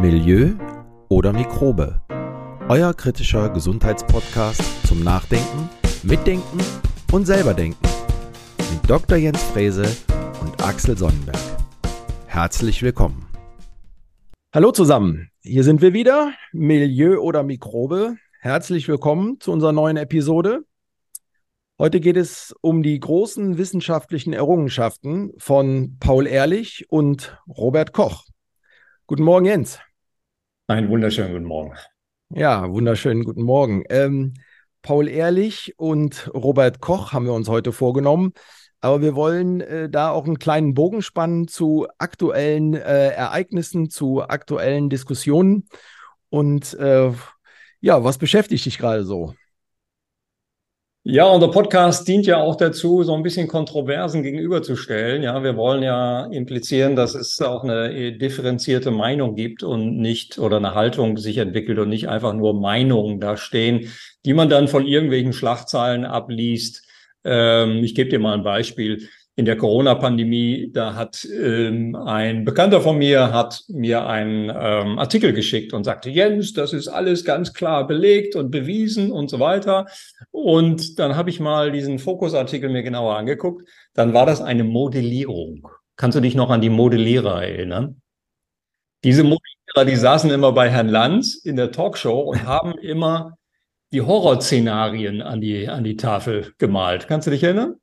Milieu oder Mikrobe. Euer kritischer Gesundheitspodcast zum Nachdenken, Mitdenken und selberdenken. Mit Dr. Jens Frese und Axel Sonnenberg. Herzlich willkommen. Hallo zusammen, hier sind wir wieder, Milieu oder Mikrobe. Herzlich willkommen zu unserer neuen Episode. Heute geht es um die großen wissenschaftlichen Errungenschaften von Paul Ehrlich und Robert Koch. Guten Morgen, Jens. Einen wunderschönen guten Morgen. Ja, wunderschönen guten Morgen. Ähm, Paul Ehrlich und Robert Koch haben wir uns heute vorgenommen. Aber wir wollen äh, da auch einen kleinen Bogen spannen zu aktuellen äh, Ereignissen, zu aktuellen Diskussionen. Und äh, ja, was beschäftigt dich gerade so? Ja, unser Podcast dient ja auch dazu, so ein bisschen Kontroversen gegenüberzustellen. Ja, wir wollen ja implizieren, dass es auch eine differenzierte Meinung gibt und nicht oder eine Haltung sich entwickelt und nicht einfach nur Meinungen da stehen, die man dann von irgendwelchen Schlagzeilen abliest. Ähm, ich gebe dir mal ein Beispiel in der Corona-Pandemie, da hat ähm, ein Bekannter von mir hat mir einen ähm, Artikel geschickt und sagte, Jens, das ist alles ganz klar belegt und bewiesen und so weiter. Und dann habe ich mal diesen Fokusartikel mir genauer angeguckt. Dann war das eine Modellierung. Kannst du dich noch an die Modellierer erinnern? Diese Modellierer, die saßen immer bei Herrn Lanz in der Talkshow und haben immer die Horrorszenarien an die, an die Tafel gemalt. Kannst du dich erinnern?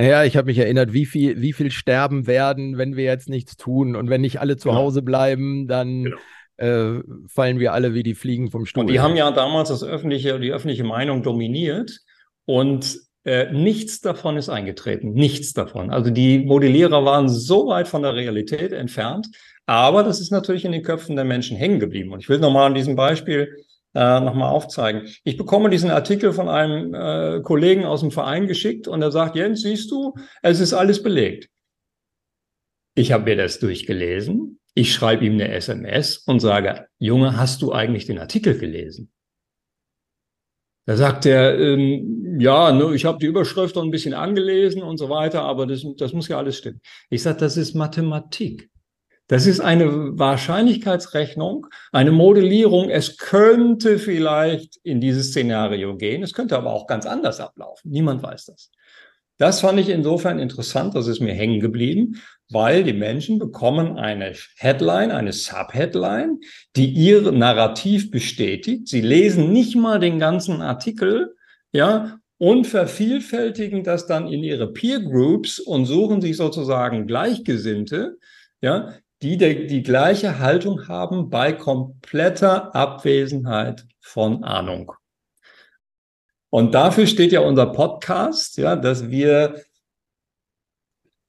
Ja, ich habe mich erinnert, wie viel, wie viel sterben werden, wenn wir jetzt nichts tun. Und wenn nicht alle zu genau. Hause bleiben, dann genau. äh, fallen wir alle wie die Fliegen vom Stuhl. Und die haben ja damals das öffentliche, die öffentliche Meinung dominiert und äh, nichts davon ist eingetreten. Nichts davon. Also die Modellierer waren so weit von der Realität entfernt. Aber das ist natürlich in den Köpfen der Menschen hängen geblieben. Und ich will nochmal an diesem Beispiel äh, nochmal aufzeigen. Ich bekomme diesen Artikel von einem äh, Kollegen aus dem Verein geschickt und er sagt, Jens, siehst du, es ist alles belegt. Ich habe mir das durchgelesen. Ich schreibe ihm eine SMS und sage, Junge, hast du eigentlich den Artikel gelesen? Da sagt er, ähm, ja, ne, ich habe die Überschrift noch ein bisschen angelesen und so weiter, aber das, das muss ja alles stimmen. Ich sage, das ist Mathematik. Das ist eine Wahrscheinlichkeitsrechnung, eine Modellierung. Es könnte vielleicht in dieses Szenario gehen. Es könnte aber auch ganz anders ablaufen. Niemand weiß das. Das fand ich insofern interessant, das ist mir hängen geblieben, weil die Menschen bekommen eine Headline, eine Subheadline, die ihr Narrativ bestätigt. Sie lesen nicht mal den ganzen Artikel, ja, und vervielfältigen das dann in ihre Peer Groups und suchen sich sozusagen Gleichgesinnte, ja, die der, die gleiche Haltung haben bei kompletter Abwesenheit von Ahnung. Und dafür steht ja unser Podcast, ja, dass wir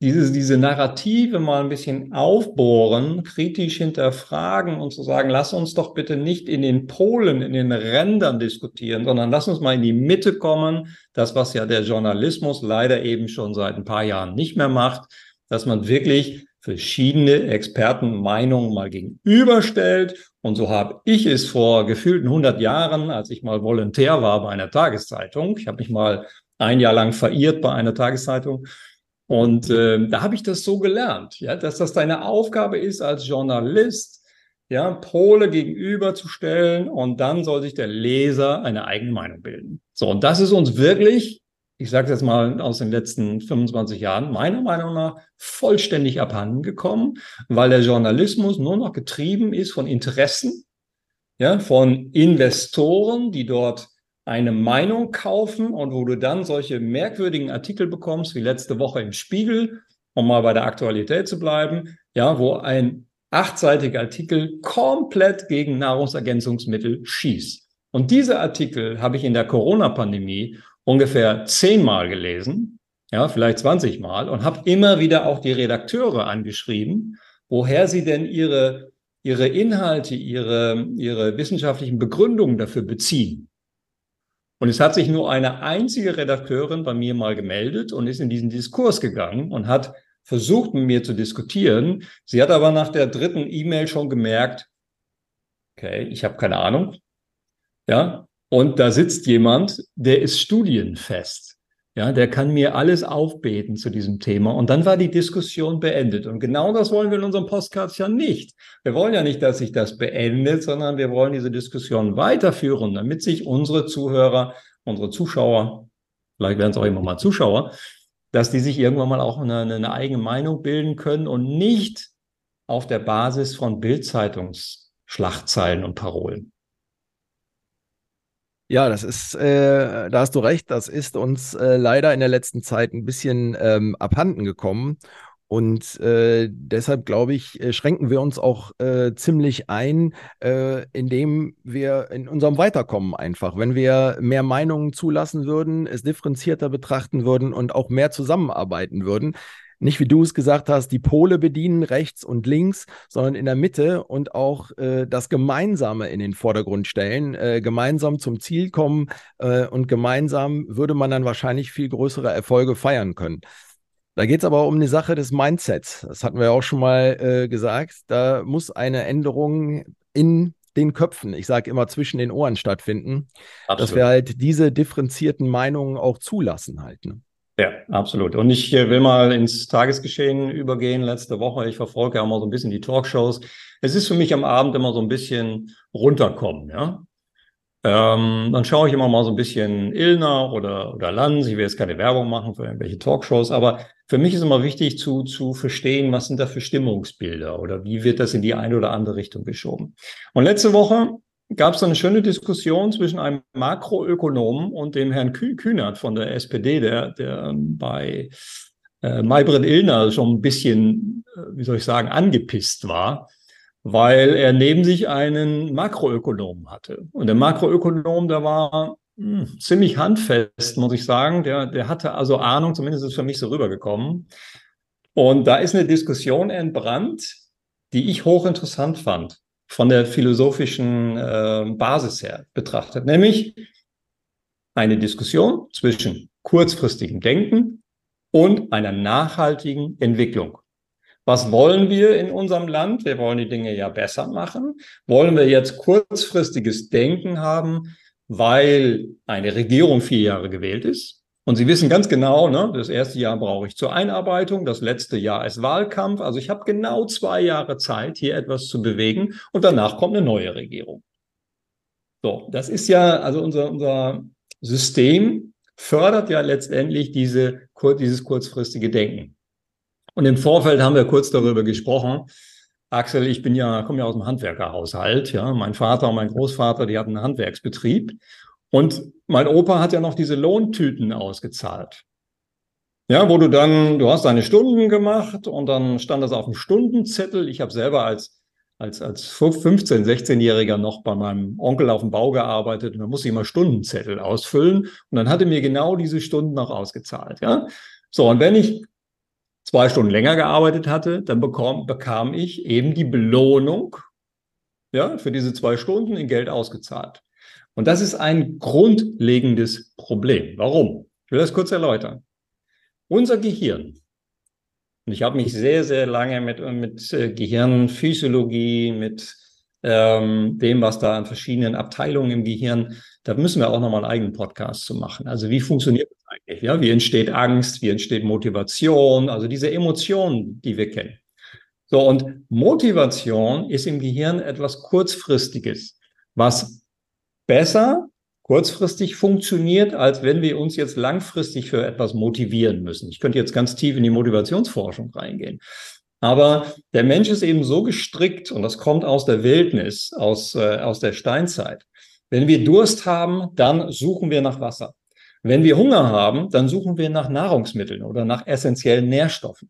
diese, diese Narrative mal ein bisschen aufbohren, kritisch hinterfragen und zu sagen, lass uns doch bitte nicht in den Polen, in den Rändern diskutieren, sondern lass uns mal in die Mitte kommen. Das, was ja der Journalismus leider eben schon seit ein paar Jahren nicht mehr macht, dass man wirklich verschiedene Expertenmeinungen mal gegenüberstellt. Und so habe ich es vor gefühlten 100 Jahren, als ich mal Volontär war bei einer Tageszeitung, ich habe mich mal ein Jahr lang verirrt bei einer Tageszeitung, und äh, da habe ich das so gelernt, ja, dass das deine Aufgabe ist als Journalist, ja, Pole gegenüberzustellen und dann soll sich der Leser eine eigene Meinung bilden. So, und das ist uns wirklich ich sage jetzt mal aus den letzten 25 Jahren, meiner Meinung nach vollständig abhanden gekommen, weil der Journalismus nur noch getrieben ist von Interessen, ja, von Investoren, die dort eine Meinung kaufen und wo du dann solche merkwürdigen Artikel bekommst, wie letzte Woche im Spiegel, um mal bei der Aktualität zu bleiben, ja, wo ein achtseitiger Artikel komplett gegen Nahrungsergänzungsmittel schießt. Und diese Artikel habe ich in der Corona-Pandemie ungefähr zehnmal gelesen, ja, vielleicht 20 Mal und habe immer wieder auch die Redakteure angeschrieben, woher sie denn ihre, ihre Inhalte, ihre, ihre wissenschaftlichen Begründungen dafür beziehen. Und es hat sich nur eine einzige Redakteurin bei mir mal gemeldet und ist in diesen Diskurs gegangen und hat versucht, mit mir zu diskutieren. Sie hat aber nach der dritten E-Mail schon gemerkt, okay, ich habe keine Ahnung. Ja, und da sitzt jemand, der ist studienfest. Ja, der kann mir alles aufbeten zu diesem Thema. Und dann war die Diskussion beendet. Und genau das wollen wir in unserem Postcards ja nicht. Wir wollen ja nicht, dass sich das beendet, sondern wir wollen diese Diskussion weiterführen, damit sich unsere Zuhörer, unsere Zuschauer, vielleicht werden es auch immer mal Zuschauer, dass die sich irgendwann mal auch eine, eine eigene Meinung bilden können und nicht auf der Basis von Bildzeitungsschlachtzeilen und Parolen. Ja, das ist, äh, da hast du recht, das ist uns äh, leider in der letzten Zeit ein bisschen ähm, abhanden gekommen. Und äh, deshalb glaube ich, äh, schränken wir uns auch äh, ziemlich ein, äh, indem wir in unserem Weiterkommen einfach, wenn wir mehr Meinungen zulassen würden, es differenzierter betrachten würden und auch mehr zusammenarbeiten würden, nicht wie du es gesagt hast, die Pole bedienen, rechts und links, sondern in der Mitte und auch äh, das Gemeinsame in den Vordergrund stellen, äh, gemeinsam zum Ziel kommen äh, und gemeinsam würde man dann wahrscheinlich viel größere Erfolge feiern können. Da geht es aber um die Sache des Mindsets. Das hatten wir auch schon mal äh, gesagt. Da muss eine Änderung in den Köpfen, ich sage immer zwischen den Ohren stattfinden, Absolut. dass wir halt diese differenzierten Meinungen auch zulassen halt. Ne? Ja, absolut. Und ich will mal ins Tagesgeschehen übergehen. Letzte Woche, ich verfolge ja immer so ein bisschen die Talkshows. Es ist für mich am Abend immer so ein bisschen runterkommen, ja. Ähm, dann schaue ich immer mal so ein bisschen Illner oder, oder Lanz. Ich will jetzt keine Werbung machen für irgendwelche Talkshows, aber für mich ist immer wichtig zu, zu verstehen, was sind da für Stimmungsbilder oder wie wird das in die eine oder andere Richtung geschoben. Und letzte Woche gab es eine schöne Diskussion zwischen einem Makroökonomen und dem Herrn Kühnert von der SPD, der, der bei äh, Maybrit Illner schon ein bisschen, äh, wie soll ich sagen, angepisst war, weil er neben sich einen Makroökonomen hatte. Und der Makroökonom, der war mh, hm, ziemlich handfest, muss ich sagen. Der, der hatte also Ahnung, zumindest ist für mich so rübergekommen. Und da ist eine Diskussion entbrannt, die ich hochinteressant fand von der philosophischen äh, Basis her betrachtet, nämlich eine Diskussion zwischen kurzfristigem Denken und einer nachhaltigen Entwicklung. Was wollen wir in unserem Land? Wir wollen die Dinge ja besser machen. Wollen wir jetzt kurzfristiges Denken haben, weil eine Regierung vier Jahre gewählt ist? Und Sie wissen ganz genau, ne, das erste Jahr brauche ich zur Einarbeitung, das letzte Jahr ist Wahlkampf. Also ich habe genau zwei Jahre Zeit, hier etwas zu bewegen und danach kommt eine neue Regierung. So, das ist ja, also unser, unser System fördert ja letztendlich diese, dieses kurzfristige Denken. Und im Vorfeld haben wir kurz darüber gesprochen. Axel, ich bin ja, komme ja aus dem Handwerkerhaushalt, ja. Mein Vater und mein Großvater, die hatten einen Handwerksbetrieb. Und mein Opa hat ja noch diese Lohntüten ausgezahlt. Ja, wo du dann, du hast deine Stunden gemacht und dann stand das auf dem Stundenzettel. Ich habe selber als, als, als 15-, 16-Jähriger noch bei meinem Onkel auf dem Bau gearbeitet und da musste ich immer Stundenzettel ausfüllen und dann hatte mir genau diese Stunden noch ausgezahlt. Ja, so und wenn ich zwei Stunden länger gearbeitet hatte, dann bekam, bekam ich eben die Belohnung ja, für diese zwei Stunden in Geld ausgezahlt. Und das ist ein grundlegendes Problem. Warum? Ich will das kurz erläutern. Unser Gehirn, und ich habe mich sehr, sehr lange mit, mit äh, Gehirnphysiologie, mit ähm, dem, was da an verschiedenen Abteilungen im Gehirn, da müssen wir auch nochmal einen eigenen Podcast zu machen. Also wie funktioniert das eigentlich? Ja, wie entsteht Angst? Wie entsteht Motivation? Also diese Emotionen, die wir kennen. So, und Motivation ist im Gehirn etwas Kurzfristiges, was besser kurzfristig funktioniert, als wenn wir uns jetzt langfristig für etwas motivieren müssen. Ich könnte jetzt ganz tief in die Motivationsforschung reingehen. Aber der Mensch ist eben so gestrickt, und das kommt aus der Wildnis, aus, äh, aus der Steinzeit. Wenn wir Durst haben, dann suchen wir nach Wasser. Wenn wir Hunger haben, dann suchen wir nach Nahrungsmitteln oder nach essentiellen Nährstoffen.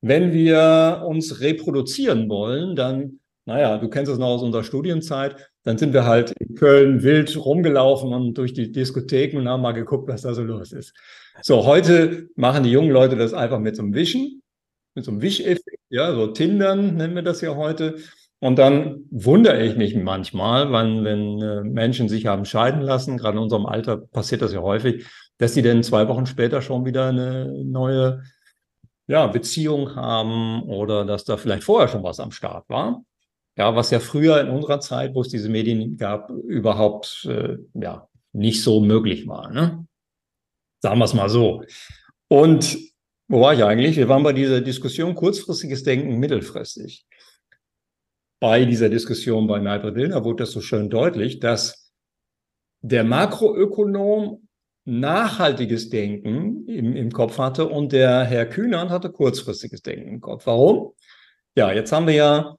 Wenn wir uns reproduzieren wollen, dann, naja, du kennst es noch aus unserer Studienzeit, dann sind wir halt in Köln wild rumgelaufen und durch die Diskotheken und haben mal geguckt, was da so los ist. So, heute machen die jungen Leute das einfach mit so einem Wischen, mit so einem Wischeffekt, ja, so Tindern nennen wir das ja heute. Und dann wundere ich mich manchmal, wenn, wenn äh, Menschen sich haben scheiden lassen, gerade in unserem Alter passiert das ja häufig, dass sie dann zwei Wochen später schon wieder eine neue ja, Beziehung haben oder dass da vielleicht vorher schon was am Start war. Ja, was ja früher in unserer Zeit, wo es diese Medien gab, überhaupt äh, ja nicht so möglich war. Ne? Sagen wir es mal so. Und wo war ich eigentlich? Wir waren bei dieser Diskussion kurzfristiges Denken, mittelfristig. Bei dieser Diskussion bei Maybrit Willner wurde das so schön deutlich, dass der Makroökonom nachhaltiges Denken im, im Kopf hatte und der Herr Kühnern hatte kurzfristiges Denken im Kopf. Warum? Ja, jetzt haben wir ja,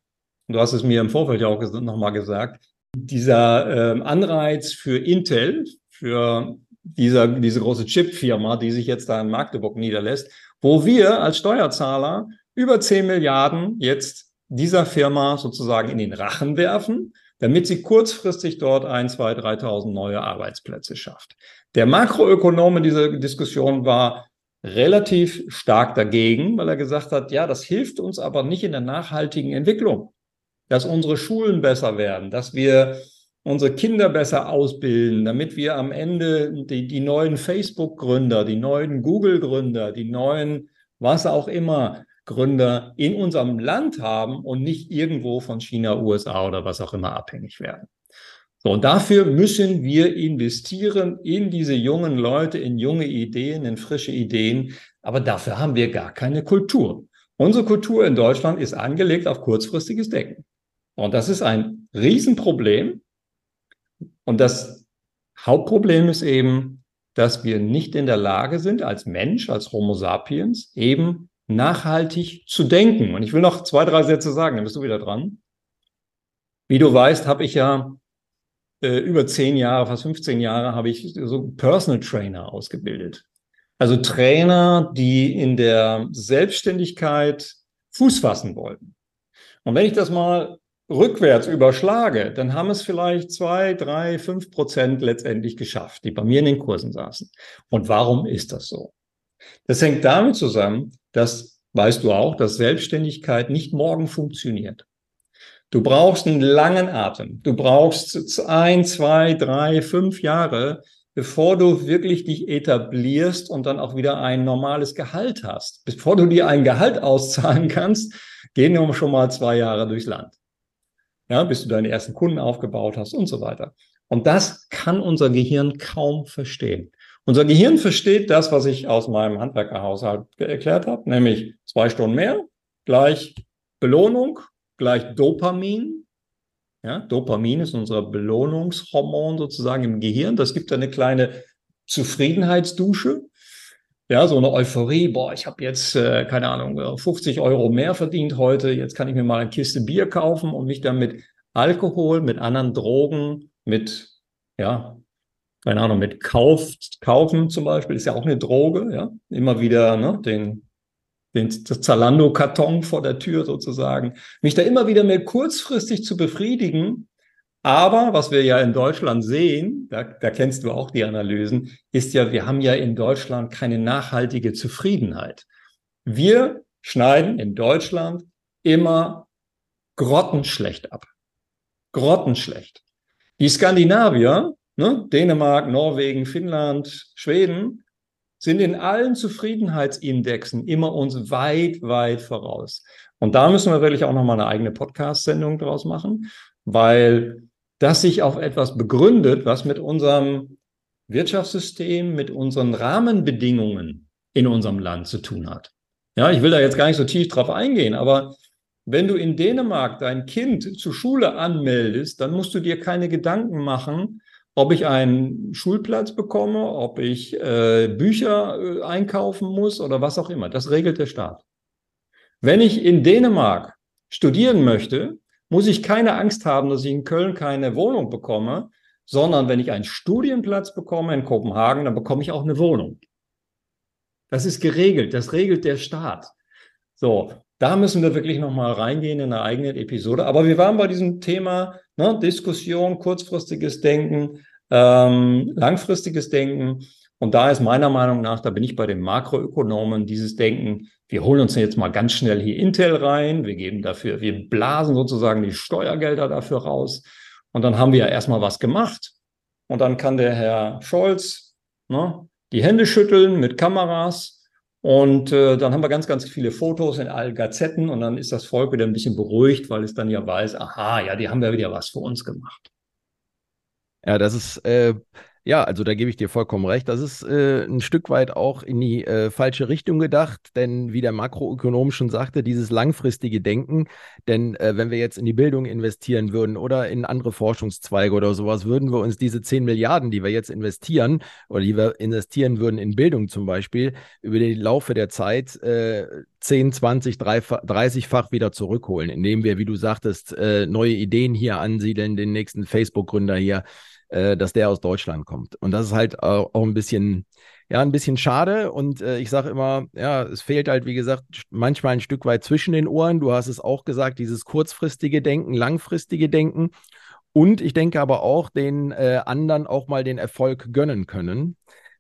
du hast es mir im Vorfeld ja auch nochmal gesagt, dieser äh, Anreiz für Intel, für dieser, diese große Chip-Firma, die sich jetzt da in Magdeburg niederlässt, wo wir als Steuerzahler über 10 Milliarden jetzt dieser Firma sozusagen in den Rachen werfen, damit sie kurzfristig dort ein, zwei, 3.000 neue Arbeitsplätze schafft. Der Makroökonom in dieser Diskussion war relativ stark dagegen, weil er gesagt hat, ja, das hilft uns aber nicht in der nachhaltigen Entwicklung, dass unsere Schulen besser werden, dass wir unsere Kinder besser ausbilden, damit wir am Ende die, die neuen Facebook-Gründer, die neuen Google-Gründer, die neuen, was auch immer, Gründer in unserem Land haben und nicht irgendwo von China, USA oder was auch immer abhängig werden. So, und dafür müssen wir investieren in diese jungen Leute, in junge Ideen, in frische Ideen. Aber dafür haben wir gar keine Kultur. Unsere Kultur in Deutschland ist angelegt auf kurzfristiges Denken. Und das ist ein Riesenproblem. Und das Hauptproblem ist eben, dass wir nicht in der Lage sind, als Mensch, als Homo sapiens, eben nachhaltig zu denken. Und ich will noch zwei, drei Sätze sagen, dann bist du wieder dran. Wie du weißt, habe ich ja äh, über zehn Jahre, fast 15 Jahre, habe ich so Personal Trainer ausgebildet. Also Trainer, die in der Selbstständigkeit Fuß fassen wollten. Und wenn ich das mal rückwärts überschlage, dann haben es vielleicht zwei, drei, fünf Prozent letztendlich geschafft, die bei mir in den Kursen saßen. Und warum ist das so? Das hängt damit zusammen, dass, weißt du auch, dass Selbstständigkeit nicht morgen funktioniert. Du brauchst einen langen Atem. Du brauchst ein, zwei, drei, fünf Jahre, bevor du wirklich dich etablierst und dann auch wieder ein normales Gehalt hast. Bevor du dir ein Gehalt auszahlen kannst, gehen wir schon mal zwei Jahre durchs Land. Ja, bis du deine ersten Kunden aufgebaut hast und so weiter. Und das kann unser Gehirn kaum verstehen. Unser Gehirn versteht das, was ich aus meinem Handwerkerhaushalt erklärt habe, nämlich zwei Stunden mehr gleich Belohnung gleich Dopamin. Ja, Dopamin ist unser Belohnungshormon sozusagen im Gehirn. Das gibt eine kleine Zufriedenheitsdusche. Ja, so eine Euphorie. Boah, ich habe jetzt, äh, keine Ahnung, 50 Euro mehr verdient heute. Jetzt kann ich mir mal eine Kiste Bier kaufen und mich dann mit Alkohol, mit anderen Drogen, mit, ja, keine Ahnung, mit Kauf, Kaufen zum Beispiel, ist ja auch eine Droge, ja. Immer wieder ne, den den Zalando-Karton vor der Tür sozusagen, mich da immer wieder mehr kurzfristig zu befriedigen. Aber was wir ja in Deutschland sehen, da, da kennst du auch die Analysen, ist ja, wir haben ja in Deutschland keine nachhaltige Zufriedenheit. Wir schneiden in Deutschland immer grottenschlecht ab. Grottenschlecht. Die Skandinavier, ne, Dänemark, Norwegen, Finnland, Schweden, sind in allen Zufriedenheitsindexen immer uns weit, weit voraus. Und da müssen wir wirklich auch nochmal eine eigene Podcast-Sendung draus machen, weil das sich auf etwas begründet, was mit unserem Wirtschaftssystem, mit unseren Rahmenbedingungen in unserem Land zu tun hat. Ja, ich will da jetzt gar nicht so tief drauf eingehen, aber wenn du in Dänemark dein Kind zur Schule anmeldest, dann musst du dir keine Gedanken machen, ob ich einen Schulplatz bekomme, ob ich äh, Bücher äh, einkaufen muss oder was auch immer. Das regelt der Staat. Wenn ich in Dänemark studieren möchte, muss ich keine Angst haben, dass ich in Köln keine Wohnung bekomme, sondern wenn ich einen Studienplatz bekomme in Kopenhagen, dann bekomme ich auch eine Wohnung. Das ist geregelt, das regelt der Staat. So, da müssen wir wirklich nochmal reingehen in eine eigene Episode. Aber wir waren bei diesem Thema ne, Diskussion, kurzfristiges Denken, ähm, langfristiges Denken. Und da ist meiner Meinung nach, da bin ich bei den Makroökonomen, dieses Denken, wir holen uns jetzt mal ganz schnell hier Intel rein, wir geben dafür, wir blasen sozusagen die Steuergelder dafür raus. Und dann haben wir ja erstmal was gemacht. Und dann kann der Herr Scholz ne, die Hände schütteln mit Kameras und äh, dann haben wir ganz, ganz viele Fotos in allen Gazetten und dann ist das Volk wieder ein bisschen beruhigt, weil es dann ja weiß, aha, ja, die haben ja wieder was für uns gemacht. Ja, das ist, äh, Ja, also da gebe ich dir vollkommen recht. Das ist äh, ein Stück weit auch in die äh, falsche Richtung gedacht, denn wie der Makroökonom schon sagte, dieses langfristige Denken, denn äh, wenn wir jetzt in die Bildung investieren würden oder in andere Forschungszweige oder sowas, würden wir uns diese 10 Milliarden, die wir jetzt investieren oder die wir investieren würden in Bildung zum Beispiel, über den Laufe der Zeit äh, 10, 20, 30-fach wieder zurückholen, indem wir, wie du sagtest, äh, neue Ideen hier ansiedeln, den nächsten Facebook-Gründer hier äh, dass der aus Deutschland kommt. Und das ist halt auch, ein bisschen, ja, ein bisschen schade. Und äh, ich sage immer, ja, es fehlt halt, wie gesagt, manchmal ein Stück weit zwischen den Ohren. Du hast es auch gesagt, dieses kurzfristige Denken, langfristige Denken. Und ich denke aber auch, den äh, anderen auch mal den Erfolg gönnen können.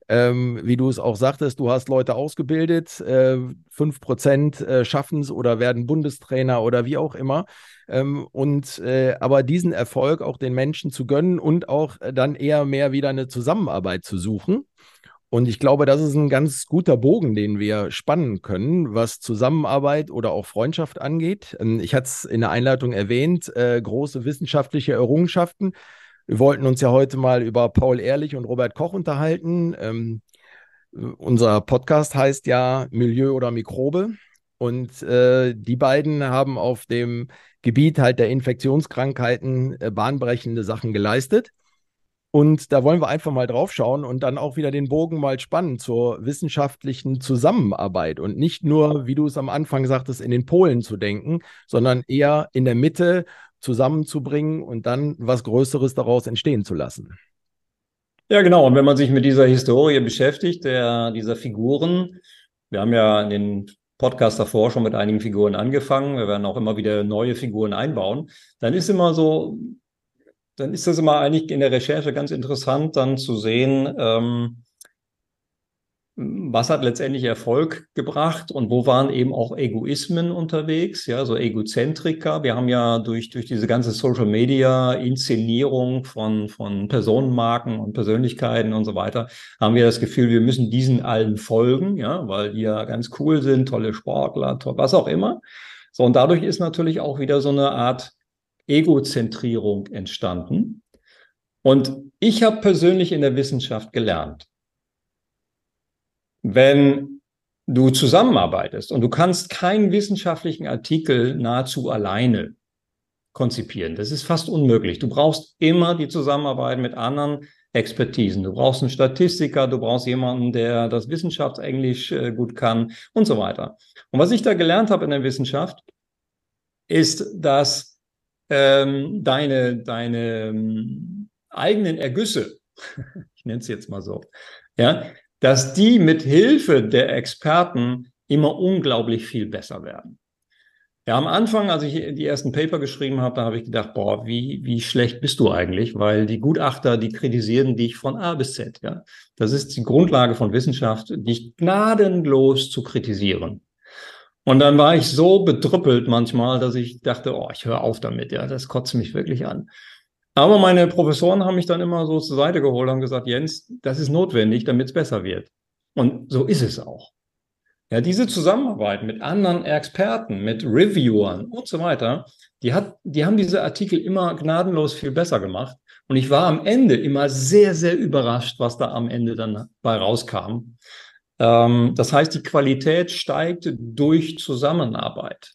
Ähm, wie du es auch sagtest, du hast Leute ausgebildet, äh, 5% äh, schaffen es oder werden Bundestrainer oder wie auch immer. Ähm, und äh, aber diesen Erfolg auch den Menschen zu gönnen und auch äh, dann eher mehr wieder eine Zusammenarbeit zu suchen. Und ich glaube, das ist ein ganz guter Bogen, den wir spannen können, was Zusammenarbeit oder auch Freundschaft angeht. Ähm, ich hatte es in der Einleitung erwähnt, äh, große wissenschaftliche Errungenschaften. Wir wollten uns ja heute mal über Paul Ehrlich und Robert Koch unterhalten. Ähm, unser Podcast heißt ja Milieu oder Mikrobe. Und äh, die beiden haben auf dem Gebiet halt der Infektionskrankheiten äh, bahnbrechende Sachen geleistet. Und da wollen wir einfach mal drauf schauen und dann auch wieder den Bogen mal spannen zur wissenschaftlichen Zusammenarbeit und nicht nur, wie du es am Anfang sagtest, in den Polen zu denken, sondern eher in der Mitte zusammenzubringen und dann was Größeres daraus entstehen zu lassen. Ja, genau. Und wenn man sich mit dieser Historie beschäftigt, der, dieser Figuren, wir haben ja in den Podcast davor schon mit einigen Figuren angefangen, wir werden auch immer wieder neue Figuren einbauen, dann ist immer so, dann ist das immer eigentlich in der Recherche ganz interessant, dann zu sehen, ähm, was hat letztendlich Erfolg gebracht und wo waren eben auch Egoismen unterwegs, ja, so Egozentriker. Wir haben ja durch, durch diese ganze Social Media Inszenierung von, von Personenmarken und Persönlichkeiten und so weiter, haben wir das Gefühl, wir müssen diesen allen folgen, ja, weil die ja ganz cool sind, tolle Sportler, toll, was auch immer. So, und dadurch ist natürlich auch wieder so eine Art Egozentrierung entstanden. Und ich habe persönlich in der Wissenschaft gelernt, wenn du zusammenarbeitest und du kannst keinen wissenschaftlichen Artikel nahezu alleine konzipieren. Das ist fast unmöglich. Du brauchst immer die Zusammenarbeit mit anderen Expertisen. Du brauchst einen Statistiker, du brauchst jemanden, der das Wissenschaftsenglisch äh, gut kann und so weiter. Und was ich da gelernt habe in der Wissenschaft, ist, dass ähm, deine, deine ähm, eigenen Ergüsse, ich nenne es jetzt mal so, ja, dass die mit Hilfe der Experten immer unglaublich viel besser werden. Ja, am Anfang, als ich die ersten Paper geschrieben habe, da habe ich gedacht, boah, wie, wie schlecht bist du eigentlich? Weil die Gutachter, die kritisieren dich von A bis Z. Ja, das ist die Grundlage von Wissenschaft, dich gnadenlos zu kritisieren. Und dann war ich so bedrüppelt manchmal, dass ich dachte, oh, ich höre auf damit. Ja, das kotzt mich wirklich an. Aber meine Professoren haben mich dann immer so zur Seite geholt und gesagt, Jens, das ist notwendig, damit es besser wird. Und so ist es auch. Ja, diese Zusammenarbeit mit anderen Experten, mit Reviewern und so weiter, die, hat, die haben diese Artikel immer gnadenlos viel besser gemacht. Und ich war am Ende immer sehr, sehr überrascht, was da am Ende dann bei rauskam. Ähm, das heißt, die Qualität steigt durch Zusammenarbeit.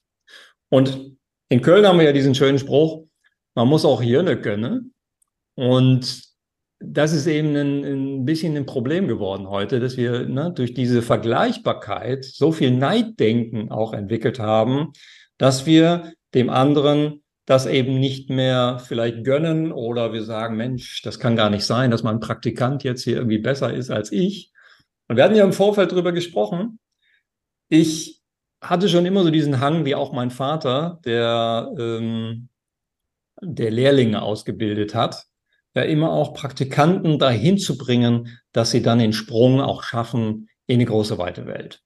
Und in Köln haben wir ja diesen schönen Spruch, man muss auch Hirne können. Und das ist eben ein, ein bisschen ein Problem geworden heute, dass wir ne, durch diese Vergleichbarkeit so viel Neiddenken auch entwickelt haben, dass wir dem anderen das eben nicht mehr vielleicht gönnen oder wir sagen, Mensch, das kann gar nicht sein, dass mein Praktikant jetzt hier irgendwie besser ist als ich. Und wir hatten ja im Vorfeld darüber gesprochen. Ich hatte schon immer so diesen Hang, wie auch mein Vater, der ähm, der Lehrlinge ausgebildet hat, ja immer auch Praktikanten dahin zu bringen, dass sie dann den Sprung auch schaffen in eine große weite Welt.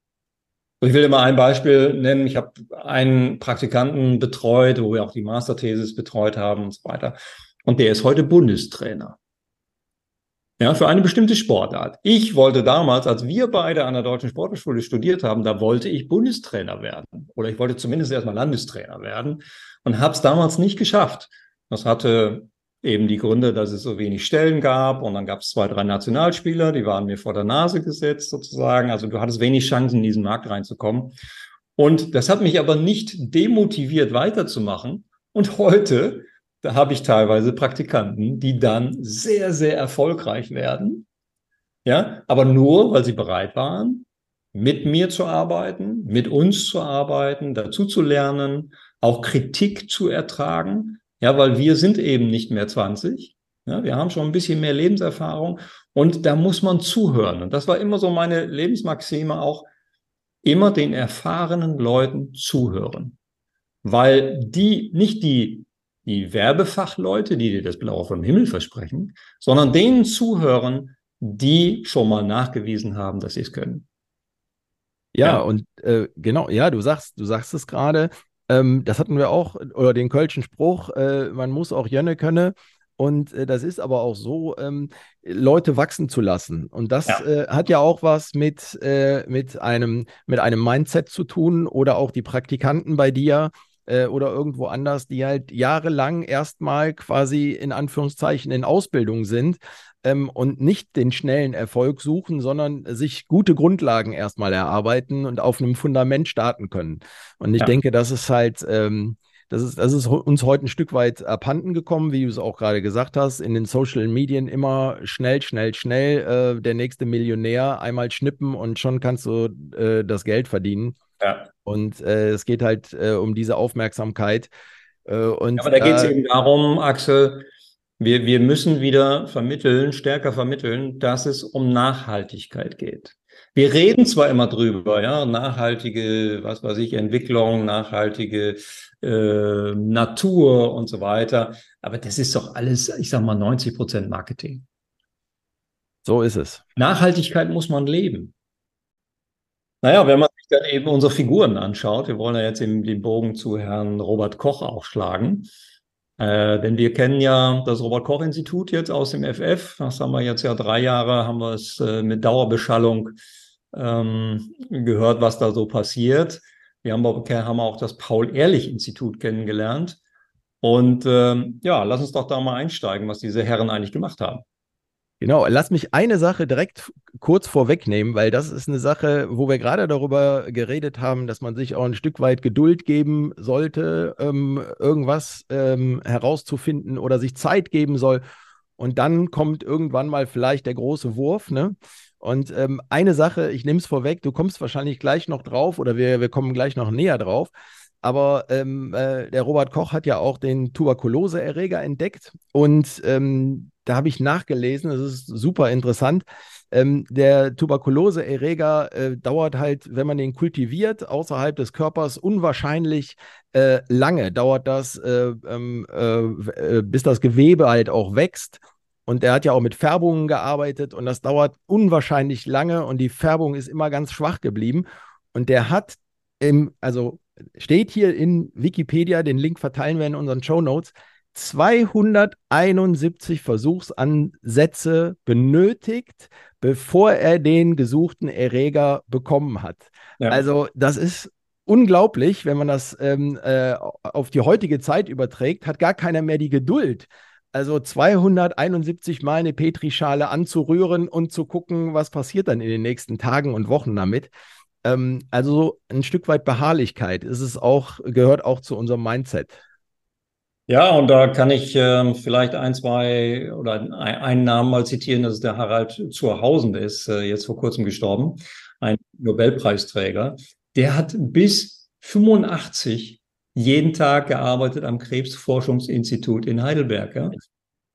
Ich will immer ein Beispiel nennen. Ich habe einen Praktikanten betreut, wo wir auch die Masterthesis betreut haben und so weiter. Und der ist heute Bundestrainer. Ja, für eine bestimmte Sportart. Ich wollte damals, als wir beide an der Deutschen Sportschule studiert haben, da wollte ich Bundestrainer werden. Oder ich wollte zumindest erstmal Landestrainer werden und habe es damals nicht geschafft. Das hatte eben die Gründe, dass es so wenig Stellen gab und dann gab es zwei, drei Nationalspieler, die waren mir vor der Nase gesetzt sozusagen. Also du hattest wenig Chancen, in diesen Markt reinzukommen. Und das hat mich aber nicht demotiviert, weiterzumachen. Und heute, da habe ich teilweise Praktikanten, die dann sehr, sehr erfolgreich werden. Ja, aber nur, weil sie bereit waren, mit mir zu arbeiten, mit uns zu arbeiten, dazu zu lernen, auch Kritik zu ertragen. Ja, weil wir sind eben nicht mehr 20. Ja, wir haben schon ein bisschen mehr Lebenserfahrung und da muss man zuhören. Und das war immer so meine Lebensmaxime auch, immer den erfahrenen Leuten zuhören. Weil die, nicht die, die Werbefachleute, die dir das Blaue vom Himmel versprechen, sondern denen zuhören, die schon mal nachgewiesen haben, dass sie es können. Ja, ja. und äh, genau, ja, du sagst, du sagst es gerade. Ähm, das hatten wir auch, oder den Kölschen Spruch, äh, man muss auch Jönne können. Und äh, das ist aber auch so, ähm, Leute wachsen zu lassen. Und das ja. Äh, hat ja auch was mit, äh, mit, einem, mit einem Mindset zu tun oder auch die Praktikanten bei dir äh, oder irgendwo anders, die halt jahrelang erstmal quasi in Anführungszeichen in Ausbildung sind ähm, und nicht den schnellen Erfolg suchen, sondern sich gute Grundlagen erstmal erarbeiten und auf einem Fundament starten können. Und ich ja. denke, das ist halt. Ähm, das ist, das ist uns heute ein Stück weit abhanden gekommen, wie du es auch gerade gesagt hast. In den Social Medien immer schnell, schnell, schnell äh, der nächste Millionär einmal schnippen und schon kannst du äh, das Geld verdienen. Ja. Und äh, es geht halt äh, um diese Aufmerksamkeit. Äh, und, Aber da geht es äh, eben darum, Axel, wir, wir müssen wieder vermitteln, stärker vermitteln, dass es um Nachhaltigkeit geht. Wir reden zwar immer drüber, ja, nachhaltige, was weiß ich, Entwicklung, nachhaltige äh, Natur und so weiter, aber das ist doch alles, ich sag mal, 90 Prozent Marketing. So ist es. Nachhaltigkeit muss man leben. Naja, wenn man sich dann eben unsere Figuren anschaut, wir wollen ja jetzt eben den Bogen zu Herrn Robert Koch auch schlagen. Äh, denn wir kennen ja das Robert-Koch-Institut jetzt aus dem FF. Das haben wir jetzt ja drei Jahre, haben wir es äh, mit Dauerbeschallung ähm, gehört, was da so passiert. Wir haben, haben auch das Paul-Ehrlich-Institut kennengelernt. Und ähm, ja, lass uns doch da mal einsteigen, was diese Herren eigentlich gemacht haben. Genau, lass mich eine Sache direkt kurz vorwegnehmen, weil das ist eine Sache, wo wir gerade darüber geredet haben, dass man sich auch ein Stück weit Geduld geben sollte, ähm, irgendwas ähm, herauszufinden oder sich Zeit geben soll. Und dann kommt irgendwann mal vielleicht der große Wurf, ne? Und ähm, eine Sache, ich nehme es vorweg, du kommst wahrscheinlich gleich noch drauf oder wir, wir kommen gleich noch näher drauf. Aber ähm, äh, der Robert Koch hat ja auch den Tuberkuloseerreger entdeckt und ähm, da habe ich nachgelesen, das ist super interessant. Ähm, der Tuberkuloseerreger äh, dauert halt, wenn man den kultiviert, außerhalb des Körpers unwahrscheinlich äh, lange. Dauert das, äh, ähm, äh, bis das Gewebe halt auch wächst. Und er hat ja auch mit Färbungen gearbeitet und das dauert unwahrscheinlich lange und die Färbung ist immer ganz schwach geblieben. Und der hat im, also steht hier in Wikipedia, den Link verteilen wir in unseren Show Notes, 271 Versuchsansätze benötigt, bevor er den gesuchten Erreger bekommen hat. Ja. Also das ist unglaublich, wenn man das ähm, äh, auf die heutige Zeit überträgt, hat gar keiner mehr die Geduld. Also 271 Mal eine Petrischale anzurühren und zu gucken, was passiert dann in den nächsten Tagen und Wochen damit. Ähm, also ein Stück weit Beharrlichkeit ist es auch, gehört auch zu unserem Mindset. Ja, und da kann ich äh, vielleicht ein, zwei oder einen Namen mal zitieren, das ist der Harald Zurhausen, der ist äh, jetzt vor kurzem gestorben, ein Nobelpreisträger. Der hat bis 85 jeden Tag gearbeitet am Krebsforschungsinstitut in Heidelberg. Ja?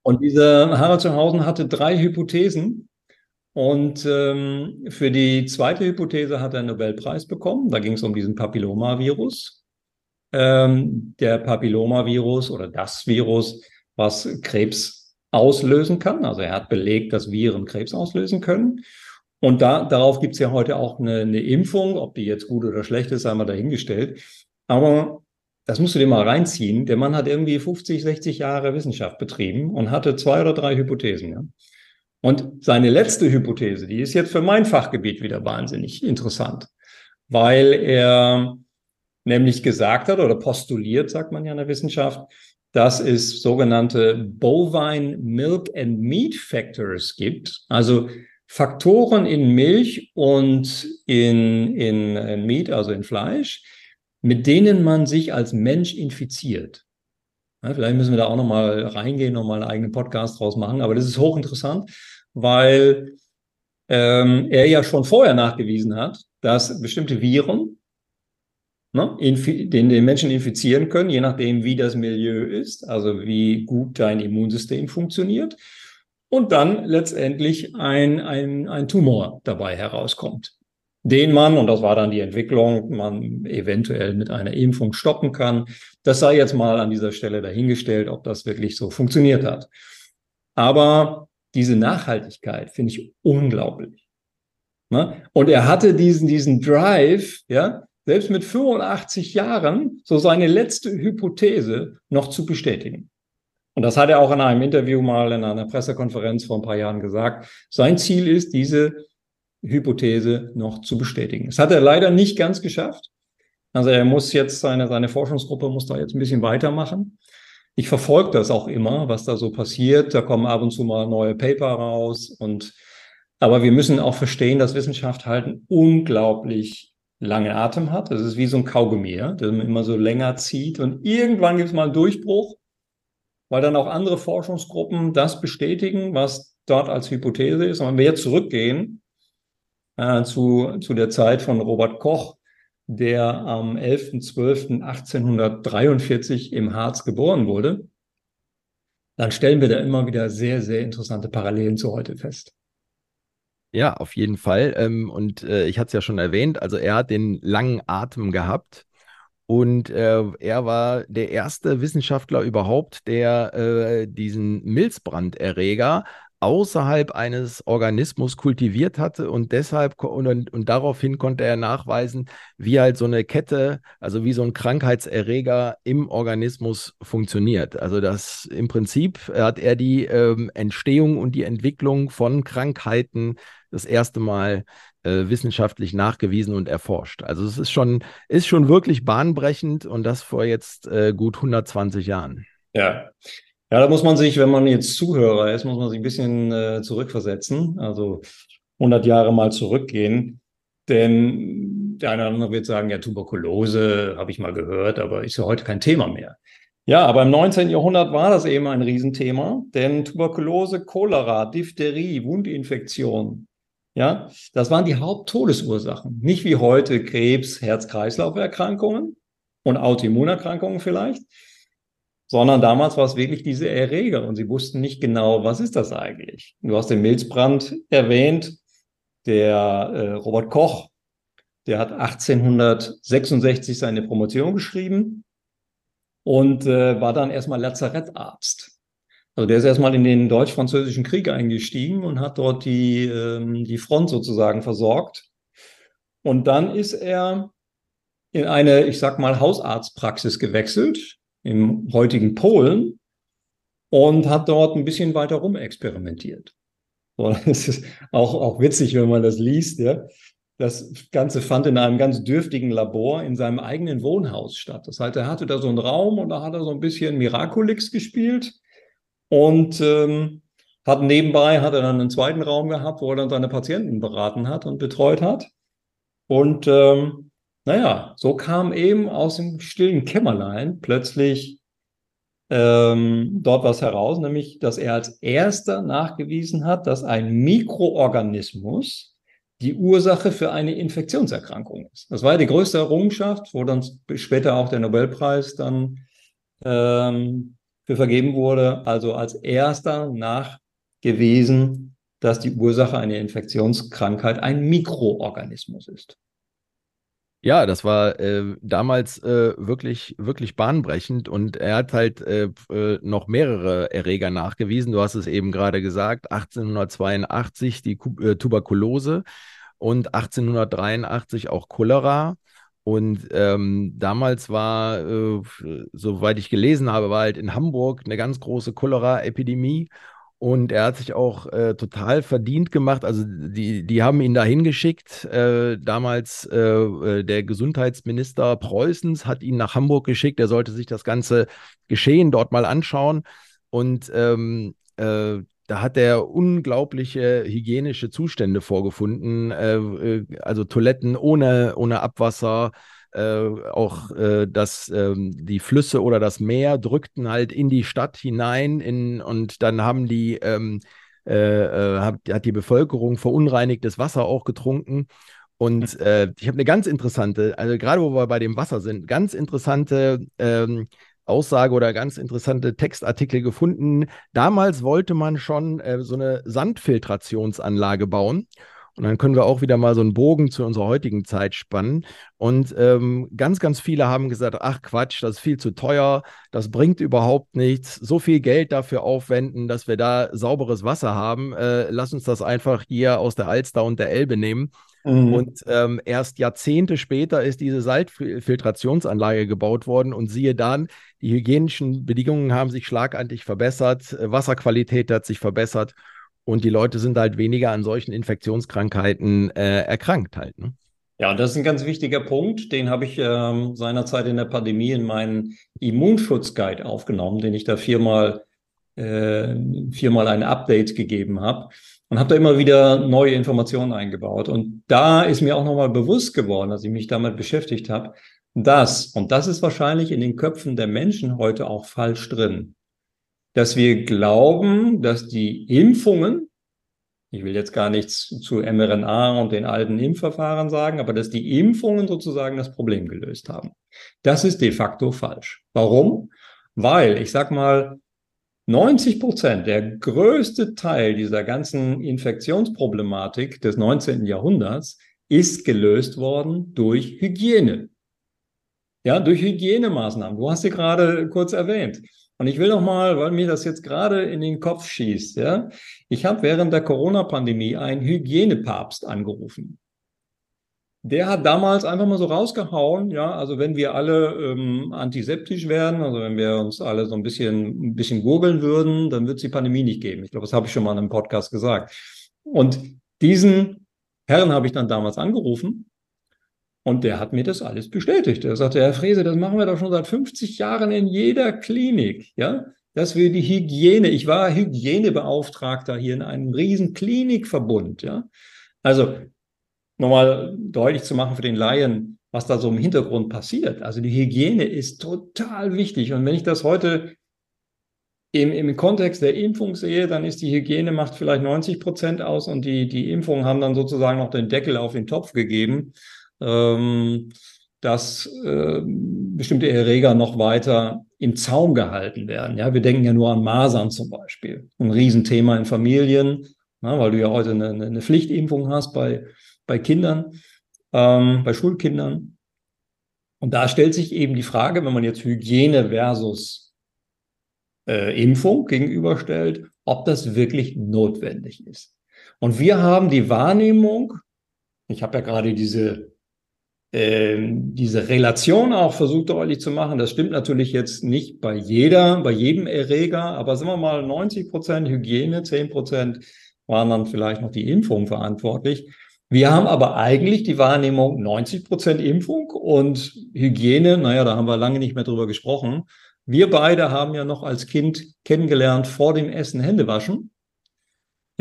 Und dieser Harald Zurhausen hatte drei Hypothesen. Und ähm, für die zweite Hypothese hat er einen Nobelpreis bekommen. Da ging es um diesen Papillomavirus ähm, der Papillomavirus oder das Virus, was Krebs auslösen kann. Also er hat belegt, dass Viren Krebs auslösen können. Und da, darauf gibt es ja heute auch eine, eine Impfung. Ob die jetzt gut oder schlecht ist, sei mal dahingestellt. Aber das musst du dir mal reinziehen. Der Mann hat irgendwie 50, 60 Jahre Wissenschaft betrieben und hatte zwei oder drei Hypothesen. Ja? Und seine letzte Hypothese, die ist jetzt für mein Fachgebiet wieder wahnsinnig interessant, weil er nämlich gesagt hat oder postuliert, sagt man ja in der Wissenschaft, dass es sogenannte Bovine Milk and Meat Factors gibt, also Faktoren in Milch und in, in, in Meat, also in Fleisch, mit denen man sich als Mensch infiziert. Ja, vielleicht müssen wir da auch nochmal reingehen, nochmal einen eigenen Podcast draus machen, aber das ist hochinteressant, weil ähm, er ja schon vorher nachgewiesen hat, dass bestimmte Viren ne, den, den Menschen infizieren können, je nachdem, wie das Milieu ist, also wie gut dein Immunsystem funktioniert. Und dann letztendlich ein, ein, ein Tumor dabei herauskommt, den man, und das war dann die Entwicklung, man eventuell mit einer Impfung stoppen kann. Das sei jetzt mal an dieser Stelle dahingestellt, ob das wirklich so funktioniert hat. Aber diese Nachhaltigkeit finde ich unglaublich. Ne? Und er hatte diesen, diesen Drive, ja, selbst mit 85 Jahren, so seine letzte Hypothese noch zu bestätigen. Und das hat er auch in einem Interview mal in einer Pressekonferenz vor ein paar Jahren gesagt. Sein Ziel ist, diese Hypothese noch zu bestätigen. Das hat er leider nicht ganz geschafft. Also er muss jetzt seine, seine Forschungsgruppe muss da jetzt ein bisschen weitermachen. Ich verfolge das auch immer, was da so passiert. Da kommen ab und zu mal neue Paper raus und aber wir müssen auch verstehen, dass Wissenschaft halt einen unglaublich langen Atem hat. Das ist wie so ein Kaugummi, ja, der immer so länger zieht und irgendwann gibt es mal einen Durchbruch, weil dann auch andere Forschungsgruppen das bestätigen, was dort als Hypothese ist. Und wenn wir jetzt zurückgehen äh, zu, zu der Zeit von Robert Koch, der am 11.12.1843 im Harz geboren wurde, dann stellen wir da immer wieder sehr, sehr interessante Parallelen zu heute fest. Ja, auf jeden Fall. Ähm, und äh, ich hatte es ja schon erwähnt, also er hat den langen Atem gehabt. Und äh, er war der erste Wissenschaftler überhaupt, der äh, diesen Milzbranderreger außerhalb eines Organismus kultiviert hatte und deshalb und, und daraufhin konnte er nachweisen, wie halt so eine Kette, also wie so ein Krankheitserreger im Organismus funktioniert. Also das im Prinzip hat er die ähm, Entstehung und die Entwicklung von Krankheiten das erste Mal äh, wissenschaftlich nachgewiesen und erforscht. Also es ist schon, ist schon wirklich bahnbrechend und das vor jetzt äh, gut 120 Jahren. Ja. Ja, da muss man sich, wenn man jetzt Zuhörer ist, muss man sich ein bisschen äh, zurückversetzen, also 100 Jahre mal zurückgehen. Denn der eine oder andere wird sagen, ja, Tuberkulose habe ich mal gehört, aber ist ja heute kein Thema mehr. Ja, aber im 19. Jahrhundert war das eben ein Riesenthema, denn Tuberkulose, Cholera, Diphtherie, Wundinfektion, ja, das waren die Haupttodesursachen. Nicht wie heute Krebs, Herz-Kreislauf-Erkrankungen und Autoimmunerkrankungen vielleicht, sondern damals war es wirklich diese Erreger und sie wussten nicht genau, was ist das eigentlich. Du hast den Milzbrand erwähnt, der äh, Robert Koch, der hat 1866 seine Promotion geschrieben und äh, war dann erstmal Lazarettarzt. Also der ist erstmal in den deutsch-französischen Krieg eingestiegen und hat dort die, ähm, die Front sozusagen versorgt. Und dann ist er in eine, ich sag mal, Hausarztpraxis gewechselt, im heutigen Polen und hat dort ein bisschen weiter rum experimentiert. Das ist auch, auch witzig, wenn man das liest. Ja. Das Ganze fand in einem ganz dürftigen Labor in seinem eigenen Wohnhaus statt. Das heißt, er hatte da so einen Raum und da hat er so ein bisschen Miraculix gespielt und ähm, hat nebenbei hat er dann einen zweiten Raum gehabt, wo er dann seine Patienten beraten hat und betreut hat. Und ähm, naja, so kam eben aus dem stillen Kämmerlein plötzlich ähm, dort was heraus, nämlich, dass er als erster nachgewiesen hat, dass ein Mikroorganismus die Ursache für eine Infektionserkrankung ist. Das war ja die größte Errungenschaft, wo dann später auch der Nobelpreis dann ähm, für vergeben wurde. Also als erster nachgewiesen, dass die Ursache einer Infektionskrankheit ein Mikroorganismus ist. Ja, das war äh, damals äh, wirklich, wirklich bahnbrechend und er hat halt äh, äh noch mehrere Erreger nachgewiesen. Du hast es eben gerade gesagt, 1882 die äh, Tuberkulose und 1883 auch Cholera. Und ähm, damals war, äh, soweit ich gelesen habe, war halt in Hamburg eine ganz große Cholera-Epidemie. Und er hat sich auch äh, total verdient gemacht. Also die, die haben ihn dahin geschickt. Äh, damals äh, äh, der Gesundheitsminister Preußens hat ihn nach Hamburg geschickt. Er sollte sich das ganze Geschehen dort mal anschauen. Und ähm, äh, da hat er unglaubliche hygienische Zustände vorgefunden. Äh, also Toiletten ohne, ohne Abwasser, äh, auch äh, dass ähm, die Flüsse oder das Meer drückten halt in die Stadt hinein in, und dann haben die ähm, äh, äh hat, hat, die Bevölkerung verunreinigtes Wasser auch getrunken. Und äh, ich habe eine ganz interessante, also gerade wo wir bei dem Wasser sind, ganz interessante ähm, Aussage oder ganz interessante Textartikel gefunden. Damals wollte man schon äh, so eine Sandfiltrationsanlage bauen. Und dann können wir auch wieder mal so einen Bogen zu unserer heutigen Zeit spannen. Und ähm, ganz, ganz viele haben gesagt, ach Quatsch, das ist viel zu teuer, das bringt überhaupt nichts, so viel Geld dafür aufwenden, dass wir da sauberes Wasser haben. Äh, lass uns das einfach hier aus der Alster und der Elbe nehmen. Mhm. Und ähm, erst Jahrzehnte später ist diese Salzfiltrationsanlage gebaut worden und siehe dann, die hygienischen Bedingungen haben sich schlagartig verbessert, Wasserqualität hat sich verbessert und die Leute sind halt weniger an solchen Infektionskrankheiten äh, erkrankt halt. Ne? Ja, das ist ein ganz wichtiger Punkt. Den habe ich ähm, seinerzeit in der Pandemie in meinen Immunschutzguide aufgenommen, den ich da viermal, äh, viermal ein Update gegeben habe und habe da immer wieder neue Informationen eingebaut. Und da ist mir auch nochmal bewusst geworden, als ich mich damit beschäftigt habe, dass, und das ist wahrscheinlich in den Köpfen der Menschen heute auch falsch drin, dass wir glauben, dass die Impfungen, ich will jetzt gar nichts zu mRNA und den alten Impfverfahren sagen, aber dass die Impfungen sozusagen das Problem gelöst haben. Das ist de facto falsch. Warum? Weil, ich sag mal, 90 Prozent, der größte Teil dieser ganzen Infektionsproblematik des 19. Jahrhunderts ist gelöst worden durch Hygiene. Ja, durch Hygienemaßnahmen. Du hast sie gerade kurz erwähnt. Und ich will noch mal, weil mir das jetzt gerade in den Kopf schießt, ja, ich habe während der Corona-Pandemie einen Hygienepapst angerufen. Der hat damals einfach mal so rausgehauen, ja, also wenn wir alle ähm, antiseptisch werden, also wenn wir uns alle so ein bisschen, ein bisschen gurgeln würden, dann wird es die Pandemie nicht geben. Ich glaube, das habe ich schon mal in einem Podcast gesagt. Und diesen Herrn habe ich dann damals angerufen und der hat mir das alles bestätigt. Er sagte, Herr Frese, das machen wir doch schon seit 50 Jahren in jeder Klinik, ja, dass wir die Hygiene, ich war Hygienebeauftragter hier in einem riesen Klinikverbund, ja. Also, nochmal deutlich zu machen für den Laien, was da so im Hintergrund passiert. Also die Hygiene ist total wichtig. Und wenn ich das heute im, im Kontext der Impfung sehe, dann ist die Hygiene macht vielleicht 90 Prozent aus und die, die Impfungen haben dann sozusagen noch den Deckel auf den Topf gegeben ähm, dass äh, bestimmte Erreger noch weiter im Zaum gehalten werden. Ja, wir denken ja nur an Masern zum Beispiel. Ein Riesenthema in Familien, na, weil du ja heute eine, eine Pflichtimpfung hast bei, bei Kindern, ähm, bei Schulkindern. Und da stellt sich eben die Frage, wenn man jetzt Hygiene versus äh, Impfung gegenüberstellt, ob das wirklich notwendig ist. Und wir haben die Wahrnehmung, ich habe ja gerade diese ähm, diese Relation auch versucht deutlich zu machen. Das stimmt natürlich jetzt nicht bei jeder, bei jedem Erreger, aber sagen wir mal 90 Prozent Hygiene, 10 Prozent waren dann vielleicht noch die Impfung verantwortlich. Wir haben aber eigentlich die Wahrnehmung 90 Prozent Impfung und Hygiene, naja, da haben wir lange nicht mehr drüber gesprochen. Wir beide haben ja noch als Kind kennengelernt, vor dem Essen Hände waschen.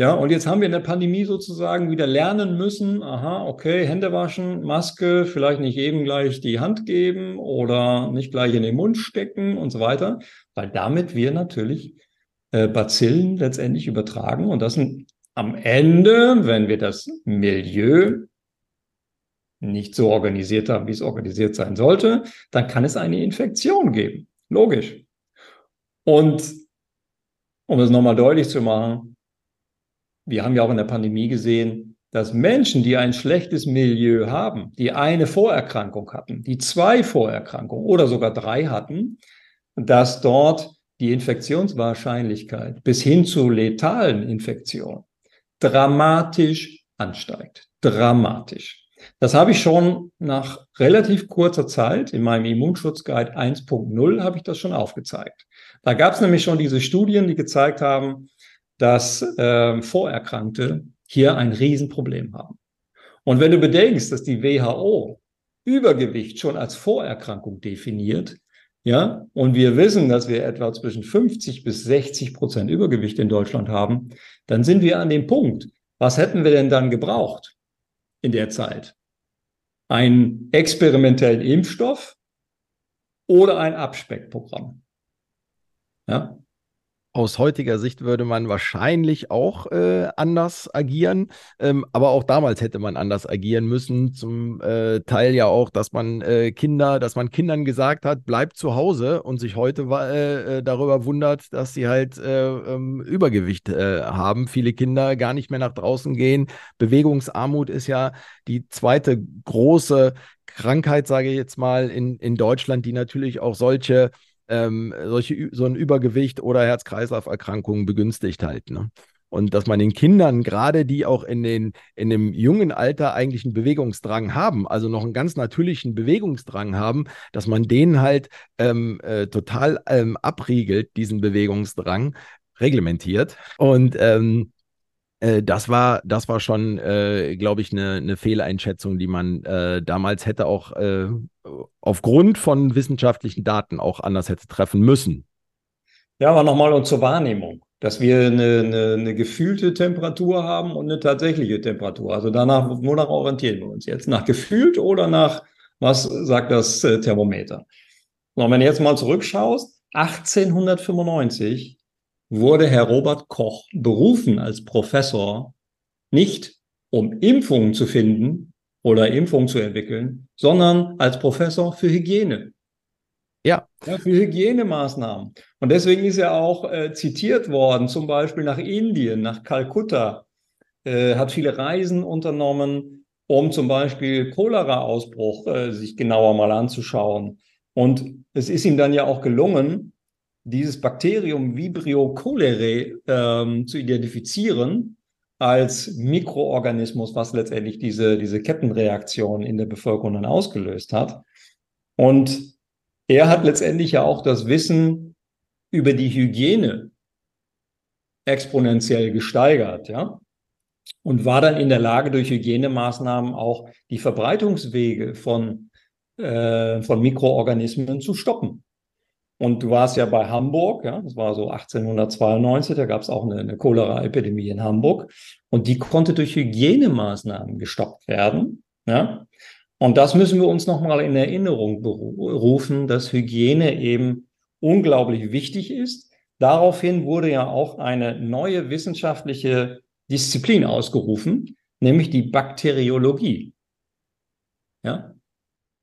Ja, und jetzt haben wir in der Pandemie sozusagen wieder lernen müssen, aha, okay, Hände waschen, Maske, vielleicht nicht eben gleich die Hand geben oder nicht gleich in den Mund stecken und so weiter, weil damit wir natürlich äh, Bazillen letztendlich übertragen und das sind am Ende, wenn wir das Milieu nicht so organisiert haben, wie es organisiert sein sollte, dann kann es eine Infektion geben. Logisch. Und um es nochmal deutlich zu machen, wir haben ja auch in der Pandemie gesehen, dass Menschen, die ein schlechtes Milieu haben, die eine Vorerkrankung hatten, die zwei Vorerkrankungen oder sogar drei hatten, dass dort die Infektionswahrscheinlichkeit bis hin zu letalen Infektionen dramatisch ansteigt. Dramatisch. Das habe ich schon nach relativ kurzer Zeit in meinem Immunschutzguide 1.0 habe ich das schon aufgezeigt. Da gab es nämlich schon diese Studien, die gezeigt haben, dass äh, Vorerkrankte hier ein Riesenproblem haben. Und wenn du bedenkst, dass die WHO Übergewicht schon als Vorerkrankung definiert, ja, und wir wissen, dass wir etwa zwischen 50 bis 60 Prozent Übergewicht in Deutschland haben, dann sind wir an dem Punkt. Was hätten wir denn dann gebraucht in der Zeit? Einen experimentellen Impfstoff oder ein Abspeckprogramm? Ja, aus heutiger Sicht würde man wahrscheinlich auch äh, anders agieren, ähm, aber auch damals hätte man anders agieren müssen. Zum äh, Teil ja auch, dass man äh, Kinder, dass man Kindern gesagt hat, bleibt zu Hause und sich heute äh, äh, darüber wundert, dass sie halt äh, ähm, Übergewicht haben. Viele Kinder gar nicht mehr nach draußen gehen. Bewegungsarmut ist ja die zweite große Krankheit, sage ich jetzt mal, in, in Deutschland, die natürlich auch solche ähm, solche, so ein Übergewicht oder Herz-Kreislauf-Erkrankungen begünstigt halt. Ne? Und dass man den Kindern, gerade die auch in, den, in dem jungen Alter eigentlich einen Bewegungsdrang haben, also noch einen ganz natürlichen Bewegungsdrang haben, dass man denen halt ähm, äh, total ähm, abriegelt, diesen Bewegungsdrang, reglementiert. Und ähm, äh, das war, das war schon, äh, glaube ich, eine, eine Fehleinschätzung, die man äh, damals hätte auch äh, aufgrund von wissenschaftlichen Daten auch anders hätte treffen müssen. Ja, aber nochmal und zur Wahrnehmung, dass wir eine, eine, eine, gefühlte Temperatur haben und eine tatsächliche Temperatur. Also danach, wonach orientieren wir uns jetzt? Nach gefühlt oder nach, was sagt das äh, Thermometer? Und wenn du jetzt mal zurückschaust, 1895 wurde Herr Robert Koch berufen als Professor, nicht um Impfungen zu finden oder Impfungen zu entwickeln, sondern als Professor für Hygiene. Ja. ja für Hygienemaßnahmen. Und deswegen ist er auch äh, zitiert worden, zum Beispiel nach Indien, nach Kalkutta, äh, hat viele Reisen unternommen, um zum Beispiel Cholera-Ausbruch äh, sich genauer mal anzuschauen. Und es ist ihm dann ja auch gelungen, dieses Bakterium Vibrio cholerae ähm, zu identifizieren als Mikroorganismus, was letztendlich diese, diese Kettenreaktion in der Bevölkerung dann ausgelöst hat. Und er hat letztendlich ja auch das Wissen über die Hygiene exponentiell gesteigert, ja. Und war dann in der Lage, durch Hygienemaßnahmen auch die Verbreitungswege von, äh, von Mikroorganismen zu stoppen. Und du warst ja bei Hamburg, ja, das war so 1892, da gab es auch eine, eine Cholera-Epidemie in Hamburg. Und die konnte durch Hygienemaßnahmen gestoppt werden. Ja. Und das müssen wir uns nochmal in Erinnerung rufen, dass Hygiene eben unglaublich wichtig ist. Daraufhin wurde ja auch eine neue wissenschaftliche Disziplin ausgerufen, nämlich die Bakteriologie. Ja,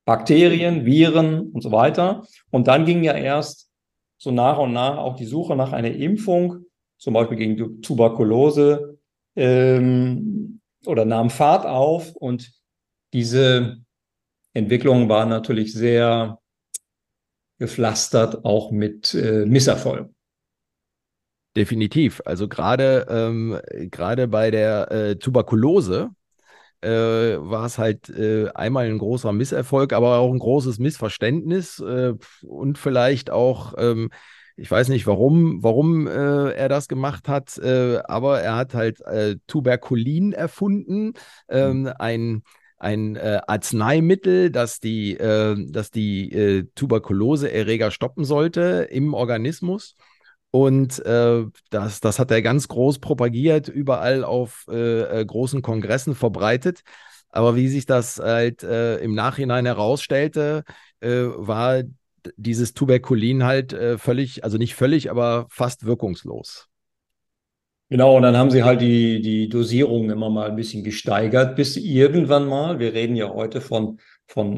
Bakterien, Viren und so weiter. Und dann ging ja erst so nach und nach auch die Suche nach einer Impfung, zum Beispiel gegen Tuberkulose, ähm, oder nahm Fahrt auf. Und diese Entwicklung war natürlich sehr gepflastert, auch mit äh, Misserfolg. Definitiv. Also gerade ähm, gerade bei der äh, Tuberkulose äh, war es halt äh, einmal ein großer Misserfolg, aber auch ein großes Missverständnis äh, und vielleicht auch, ähm, ich weiß nicht warum, warum äh, er das gemacht hat, äh, aber er hat halt äh, Tuberkulin erfunden, mhm. ein ein äh, Arzneimittel, das die, äh, das die äh, Tuberkuloseerreger stoppen sollte im Organismus. Und äh, das, das hat er ganz groß propagiert, überall auf äh, äh, großen Kongressen verbreitet. Aber wie sich das halt äh, im Nachhinein herausstellte, äh, war dieses Tuberkulin halt äh, völlig, also nicht völlig, aber fast wirkungslos. Genau, und dann haben sie halt die, die Dosierung immer mal ein bisschen gesteigert, bis irgendwann mal, wir reden ja heute von, von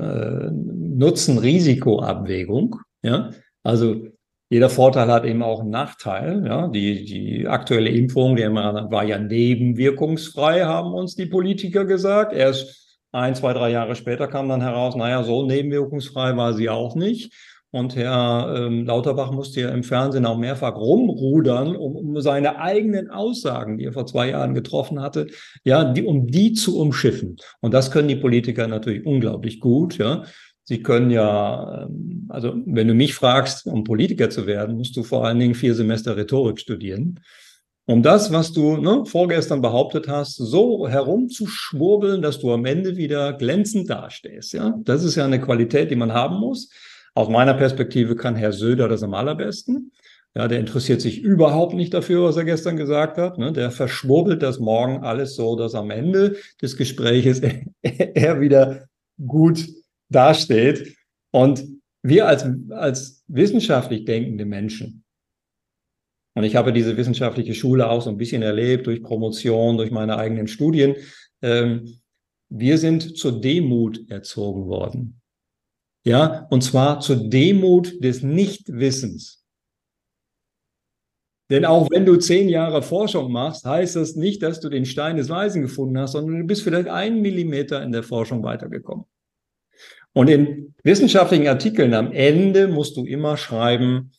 Nutzen-Risiko-Abwägung, ja, also jeder Vorteil hat eben auch einen Nachteil. Ja, die, die aktuelle Impfung, die war ja nebenwirkungsfrei, haben uns die Politiker gesagt. Erst ein, zwei, drei Jahre später kam dann heraus, naja, so nebenwirkungsfrei war sie auch nicht. Und Herr ähm, Lauterbach musste ja im Fernsehen auch mehrfach rumrudern, um, um seine eigenen Aussagen, die er vor zwei Jahren getroffen hatte, ja, die, um die zu umschiffen. Und das können die Politiker natürlich unglaublich gut, ja. Sie können ja, ähm, also wenn du mich fragst, um Politiker zu werden, musst du vor allen Dingen vier Semester Rhetorik studieren. um das, was du ne, vorgestern behauptet hast, so herumzuschwurbeln, dass du am Ende wieder glänzend dastehst. Ja, das ist ja eine Qualität, die man haben muss. Aus meiner Perspektive kann Herr Söder das am allerbesten. Ja, der interessiert sich überhaupt nicht dafür, was er gestern gesagt hat. Ne? Der verschwurbelt das morgen alles so, dass am Ende des Gespräches er wieder gut dasteht. Und wir als, als wissenschaftlich denkende Menschen, und ich habe diese wissenschaftliche Schule auch so ein bisschen erlebt durch Promotion, durch meine eigenen Studien. Ähm, wir sind zur Demut erzogen worden. Ja, und zwar zur Demut des Nichtwissens. Denn auch wenn du zehn Jahre Forschung machst, heißt das nicht, dass du den Stein des Weisen gefunden hast, sondern du bist vielleicht einen Millimeter in der Forschung weitergekommen. Und in wissenschaftlichen Artikeln am Ende musst du immer schreiben,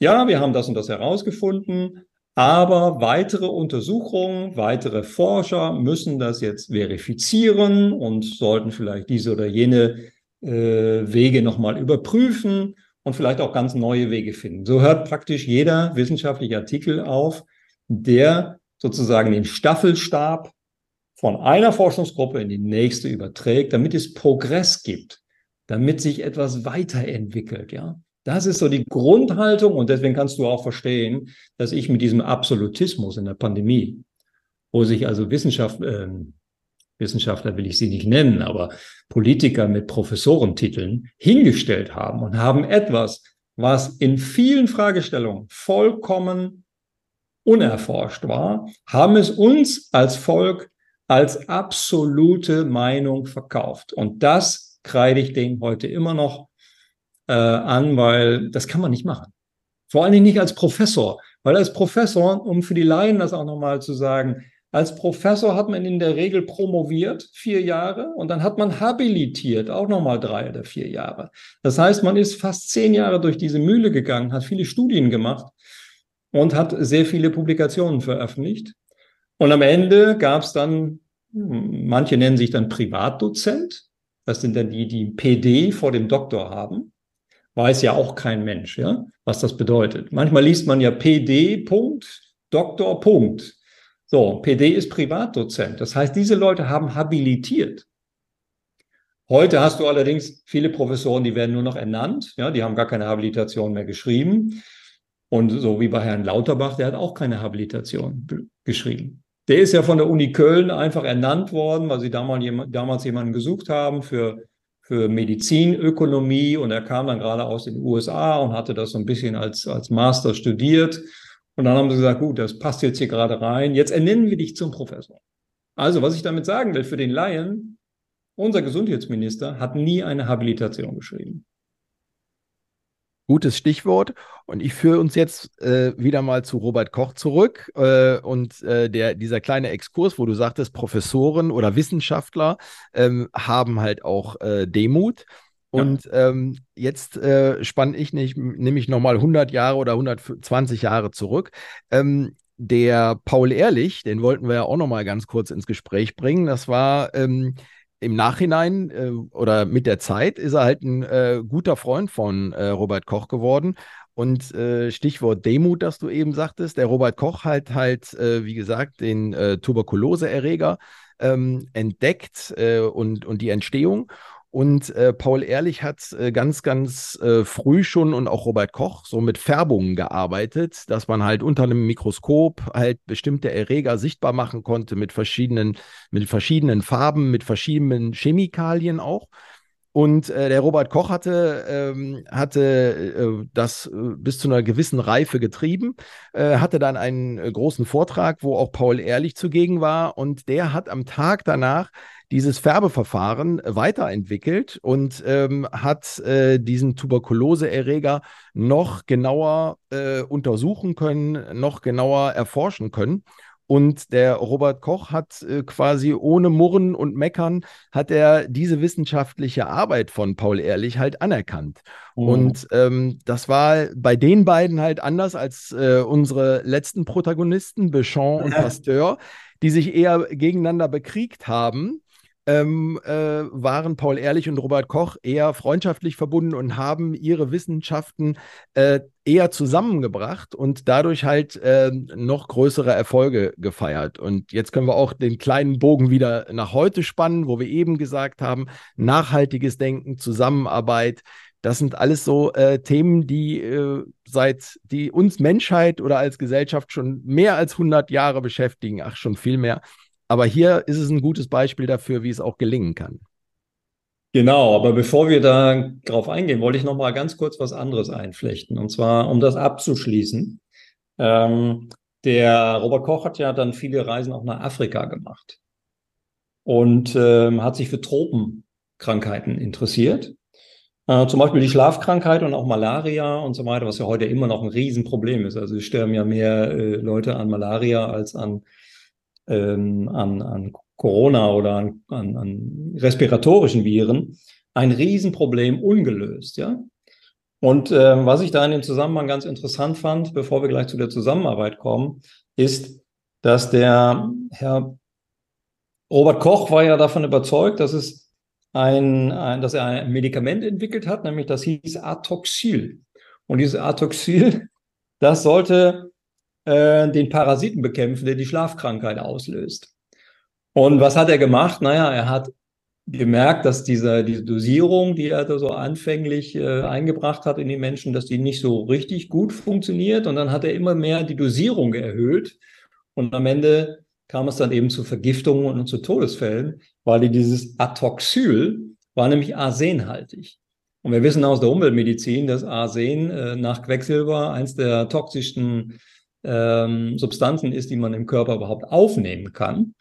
ja, wir haben das und das herausgefunden, aber weitere Untersuchungen, weitere Forscher müssen das jetzt verifizieren und sollten vielleicht diese oder jene äh, Wege nochmal überprüfen und vielleicht auch ganz neue Wege finden. So hört praktisch jeder wissenschaftliche Artikel auf, der sozusagen den Staffelstab von einer Forschungsgruppe in die nächste überträgt, damit es Progress gibt, damit sich etwas weiterentwickelt, ja. Das ist so die Grundhaltung und deswegen kannst du auch verstehen, dass ich mit diesem Absolutismus in der Pandemie, wo sich also Wissenschaft, äh, Wissenschaftler will ich sie nicht nennen, aber Politiker mit Professorentiteln hingestellt haben und haben etwas, was in vielen Fragestellungen vollkommen unerforscht war, haben es uns als Volk als absolute Meinung verkauft. Und das kreide ich denen heute immer noch äh, an, weil das kann man nicht machen. Vor allen Dingen nicht als Professor, weil als Professor, um für die Laien das auch nochmal zu sagen, als Professor hat man in der Regel promoviert, vier Jahre, und dann hat man habilitiert, auch nochmal drei oder vier Jahre. Das heißt, man ist fast zehn Jahre durch diese Mühle gegangen, hat viele Studien gemacht und hat sehr viele Publikationen veröffentlicht. Und am Ende gab es dann, hm, manche nennen sich dann Privatdozent, das sind dann die, die PD vor dem Doktor haben weiß ja auch kein Mensch, ja, was das bedeutet. Manchmal liest man ja PD. Doktor. So, PD ist Privatdozent. Das heißt, diese Leute haben habilitiert. Heute hast du allerdings viele Professoren, die werden nur noch ernannt. Ja, die haben gar keine Habilitation mehr geschrieben. Und so wie bei Herrn Lauterbach, der hat auch keine Habilitation geschrieben. Der ist ja von der Uni Köln einfach ernannt worden, weil sie damals, jemanden gesucht haben für für Medizinökonomie und er kam dann gerade aus den USA und hatte das so ein bisschen als, als Master studiert. Und dann haben sie gesagt, gut, das passt jetzt hier gerade rein. Jetzt ernennen wir dich zum Professor. Also, was ich damit sagen will, für den Laien, unser Gesundheitsminister hat nie eine Habilitation geschrieben. Gutes Stichwort. Und ich führe uns jetzt äh, wieder mal zu Robert Koch zurück. Äh, und äh, der, dieser kleine Exkurs, wo du sagtest, Professoren oder Wissenschaftler ähm, haben halt auch äh, Demut. Und ja. ähm, jetzt äh, spanne ich nicht, nämlich nochmal 100 Jahre oder 120 Jahre zurück. Ähm, der Paul Ehrlich, den wollten wir ja auch nochmal ganz kurz ins Gespräch bringen. Das war ähm, im Nachhinein äh, oder mit der Zeit ist er halt ein äh, guter Freund von äh, Robert Koch geworden. Und äh, Stichwort Demut, das du eben sagtest, der Robert Koch hat halt, äh, wie gesagt, den äh, Tuberkuloseerreger ähm, entdeckt und, und die Entstehung. Und äh, Paul Ehrlich hat äh, ganz, ganz äh, früh schon und auch Robert Koch so mit Färbungen gearbeitet, dass man halt unter einem Mikroskop halt bestimmte Erreger sichtbar machen konnte mit verschiedenen, mit verschiedenen Farben, mit verschiedenen Chemikalien auch. Und äh, der Robert Koch hatte, ähm, hatte äh, das äh, bis zu einer gewissen Reife getrieben, äh, hatte dann einen äh, großen Vortrag, wo auch Paul Ehrlich zugegen war. Und der hat am Tag danach dieses Färbeverfahren weiterentwickelt und ähm, hat äh, diesen Tuberkuloseerreger noch genauer äh, untersuchen können, noch genauer erforschen können. Und der Robert Koch hat äh, quasi ohne Murren und Meckern, hat er diese wissenschaftliche Arbeit von Paul Ehrlich halt anerkannt. Mhm. Und ähm, das war bei den beiden halt anders als äh, unsere letzten Protagonisten, Béchamp und Pasteur, die sich eher gegeneinander bekriegt haben ähm, äh, waren Paul Ehrlich und Robert Koch eher freundschaftlich verbunden und haben ihre Wissenschaften äh, eher zusammengebracht und dadurch halt äh, noch größere Erfolge gefeiert. Und jetzt können wir auch den kleinen Bogen wieder nach heute spannen, wo wir eben gesagt haben, nachhaltiges Denken, Zusammenarbeit, das sind alles so äh, Themen, die äh, seit die uns Menschheit oder als Gesellschaft schon mehr als 100 Jahre beschäftigen, ach schon viel mehr. Aber hier ist es ein gutes Beispiel dafür, wie es auch gelingen kann. Genau, aber bevor wir da drauf eingehen, wollte ich noch mal ganz kurz was anderes einflechten. Und zwar, um das abzuschließen. Ähm, der Robert Koch hat ja dann viele Reisen auch nach Afrika gemacht und ähm, hat sich für Tropenkrankheiten interessiert. Äh, zum Beispiel die Schlafkrankheit und auch Malaria und so weiter, was ja heute immer noch ein Riesenproblem ist. Also es sterben ja mehr äh, Leute an Malaria als an ähm, an, an Corona oder an, an, an respiratorischen Viren ein Riesenproblem ungelöst, ja. Und äh, was ich da in dem Zusammenhang ganz interessant fand, bevor wir gleich zu der Zusammenarbeit kommen, ist, dass der Herr Robert Koch war ja davon überzeugt, dass es ein, ein dass er ein Medikament entwickelt hat, nämlich das hieß Atoxil. Und dieses Atoxil, das sollte äh, den Parasiten bekämpfen, der die Schlafkrankheit auslöst. Und was hat er gemacht? Naja, er hat gemerkt, dass diese, diese Dosierung, die er da so anfänglich äh, eingebracht hat in die Menschen, dass die nicht so richtig gut funktioniert. Und dann hat er immer mehr die Dosierung erhöht. Und am Ende kam es dann eben zu Vergiftungen und zu Todesfällen, weil dieses Atoxyl war nämlich arsenhaltig. Und wir wissen aus der Umweltmedizin, dass Arsen äh, nach Quecksilber eins der toxischsten ähm, Substanzen ist, die man im Körper überhaupt aufnehmen kann.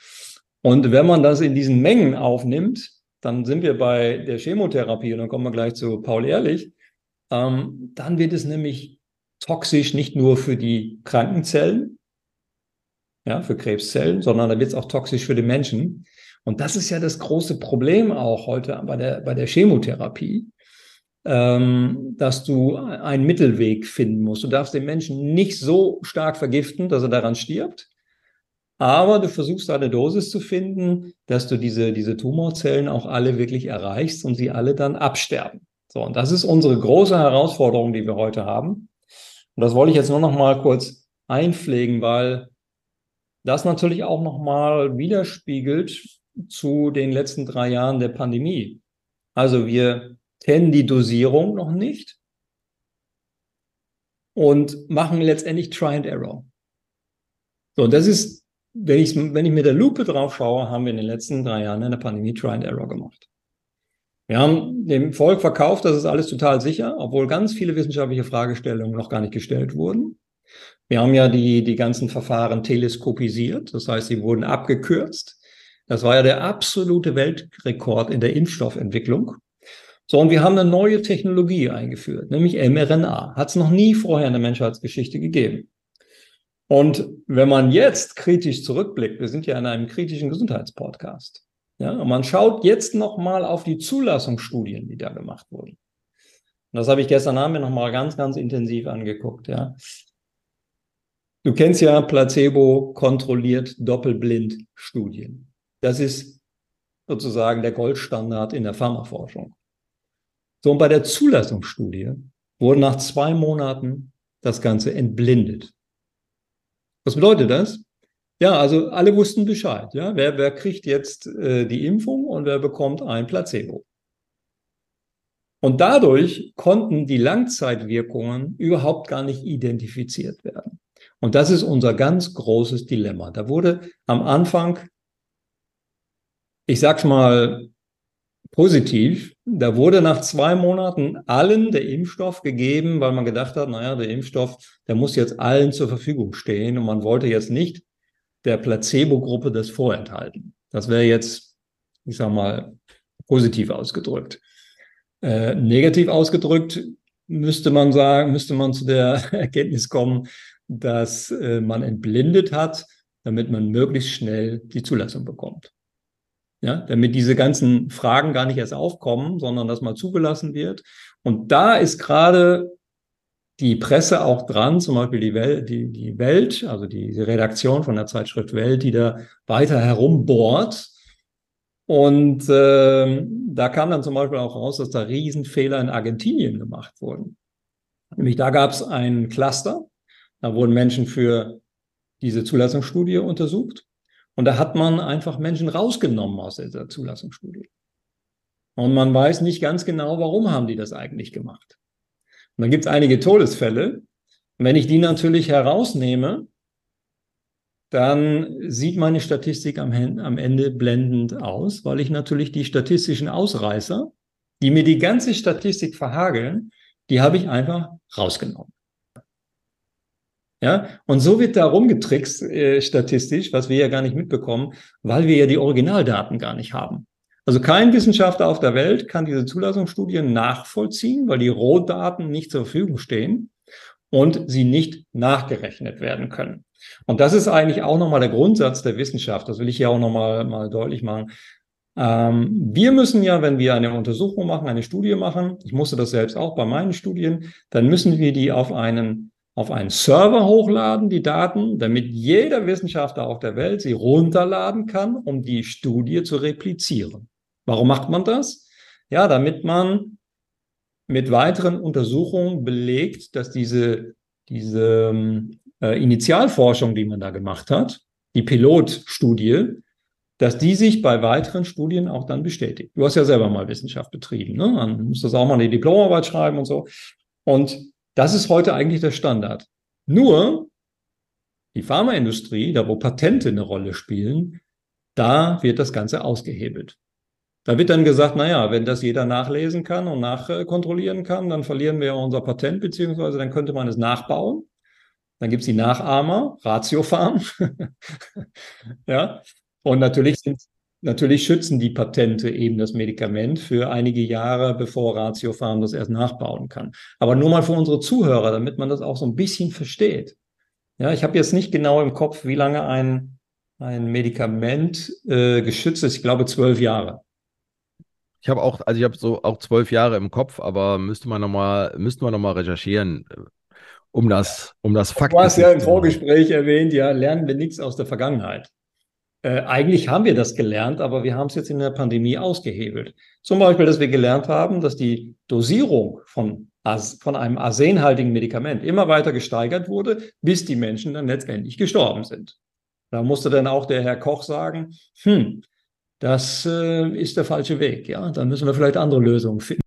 Und wenn man das in diesen Mengen aufnimmt, dann sind wir bei der Chemotherapie und dann kommen wir gleich zu Paul Ehrlich. Ähm, dann wird es nämlich toxisch nicht nur für die Krankenzellen, ja, für Krebszellen, sondern dann wird es auch toxisch für den Menschen. Und das ist ja das große Problem auch heute bei der, bei der Chemotherapie dass du einen Mittelweg finden musst. Du darfst den Menschen nicht so stark vergiften, dass er daran stirbt. Aber du versuchst eine Dosis zu finden, dass du diese, diese Tumorzellen auch alle wirklich erreichst und sie alle dann absterben. So, und das ist unsere große Herausforderung, die wir heute haben. Und das wollte ich jetzt nur noch mal kurz einpflegen, weil das natürlich auch noch mal widerspiegelt zu den letzten drei Jahren der Pandemie. Also wir kennen die Dosierung noch nicht und machen letztendlich Try and Error. So, und das ist, wenn ich, wenn ich mit der Lupe drauf schaue, haben wir in den letzten drei Jahren in der Pandemie Try and Error gemacht. Wir haben dem Volk verkauft, das ist alles total sicher, obwohl ganz viele wissenschaftliche Fragestellungen noch gar nicht gestellt wurden. Wir haben ja die, die ganzen Verfahren teleskopisiert, das heißt, sie wurden abgekürzt. Das war ja der absolute Weltrekord in der Impfstoffentwicklung. So, und wir haben eine neue Technologie eingeführt, nämlich mRNA. Hat es noch nie vorher in der Menschheitsgeschichte gegeben. Und wenn man jetzt kritisch zurückblickt, wir sind ja in einem kritischen Gesundheitspodcast, ja, und man schaut jetzt nochmal auf die Zulassungsstudien, die da gemacht wurden. Und das habe ich gestern Abend nochmal ganz, ganz intensiv angeguckt, ja. Du kennst ja Placebo-kontrolliert Doppelblind-Studien. Das ist sozusagen der Goldstandard in der Pharmaforschung. So, und bei der Zulassungsstudie wurde nach zwei Monaten das Ganze entblindet. Was bedeutet das? Ja, also alle wussten Bescheid. Ja, wer, wer kriegt jetzt äh, die Impfung und wer bekommt ein Placebo? Und dadurch konnten die Langzeitwirkungen überhaupt gar nicht identifiziert werden. Und das ist unser ganz großes Dilemma. Da wurde am Anfang, ich sag's mal positiv. Da wurde nach zwei Monaten allen der Impfstoff gegeben, weil man gedacht hat, naja, der Impfstoff, der muss jetzt allen zur Verfügung stehen und man wollte jetzt nicht der Placebo-Gruppe das vorenthalten. Das wäre jetzt, ich sag mal, positiv ausgedrückt. Äh, negativ ausgedrückt müsste man sagen, müsste man zu der Erkenntnis kommen, dass äh, man entblindet hat, damit man möglichst schnell die Zulassung bekommt ja, damit diese ganzen Fragen gar nicht erst aufkommen, sondern das mal zugelassen wird. Und da ist gerade die Presse auch dran, zum Beispiel die Welt, die, die Welt, also die, Redaktion von der Zeitschrift Welt, die da weiter herumbohrt Und äh, da kam dann zum Beispiel auch raus, dass da Riesenfehler in Argentinien gemacht wurden. Nämlich da gab es ein Cluster, da wurden Menschen für diese Zulassungsstudie untersucht. Und da hat man einfach Menschen rausgenommen aus dieser Zulassungsstudie. Und man weiß nicht ganz genau, warum haben die das eigentlich gemacht. Und dann gibt es einige Todesfälle. Und wenn ich die natürlich herausnehme, dann sieht meine Statistik am, am Ende blendend aus, weil ich natürlich die statistischen Ausreißer, die mir die ganze Statistik verhageln, die habe ich einfach rausgenommen. Ja, und so wird da rumgetrickst äh, statistisch, was wir ja gar nicht mitbekommen, weil wir ja die Originaldaten gar nicht haben. Also kein Wissenschaftler auf der Welt kann diese Zulassungsstudien nachvollziehen, weil die Rohdaten nicht zur Verfügung stehen und sie nicht nachgerechnet werden können. Und das ist eigentlich auch nochmal der Grundsatz der Wissenschaft. Das will ich hier auch nochmal mal deutlich machen. Ähm, wir müssen ja, wenn wir eine Untersuchung machen, eine Studie machen, ich musste das selbst auch bei meinen Studien, dann müssen wir die auf einen auf einen Server hochladen, die Daten, damit jeder Wissenschaftler auf der Welt sie runterladen kann, um die Studie zu replizieren. Warum macht man das? Ja, damit man mit weiteren Untersuchungen belegt, dass diese, diese äh, Initialforschung, die man da gemacht hat, die Pilotstudie, dass die sich bei weiteren Studien auch dann bestätigt. Du hast ja selber mal Wissenschaft betrieben, ne? Dann musst du auch mal eine Diplomarbeit schreiben und so. Und das ist heute eigentlich der Standard. Nur die Pharmaindustrie, da wo Patente eine Rolle spielen, da wird das Ganze ausgehebelt. Da wird dann gesagt, naja, wenn das jeder nachlesen kann und nachkontrollieren kann, dann verlieren wir unser Patent, beziehungsweise dann könnte man es nachbauen. Dann gibt's die Nachahmer, Ratiofarm. ja. Und natürlich sind Natürlich schützen die Patente eben das Medikament für einige Jahre, bevor Ratiofarm das erst nachbauen kann. Aber nur mal für unsere Zuhörer, damit man das auch so ein bisschen versteht. Ja, ich habe jetzt nicht genau im Kopf, wie lange ein, ein Medikament äh, geschützt ist. Ich glaube zwölf Jahre. Ich habe auch, also ich habe so auch zwölf Jahre im Kopf, aber müsste man nochmal, müssten wir nochmal recherchieren, um das, um das Fakt. Du hast ja im Vorgespräch erwähnt, ja, lernen wir nichts aus der Vergangenheit. Äh, eigentlich haben wir das gelernt, aber wir haben es jetzt in der Pandemie ausgehebelt. Zum Beispiel, dass wir gelernt haben, dass die Dosierung von, von einem arsenhaltigen Medikament immer weiter gesteigert wurde, bis die Menschen dann letztendlich gestorben sind. Da musste dann auch der Herr Koch sagen, hm, das äh, ist der falsche Weg. Ja, da müssen wir vielleicht andere Lösungen finden.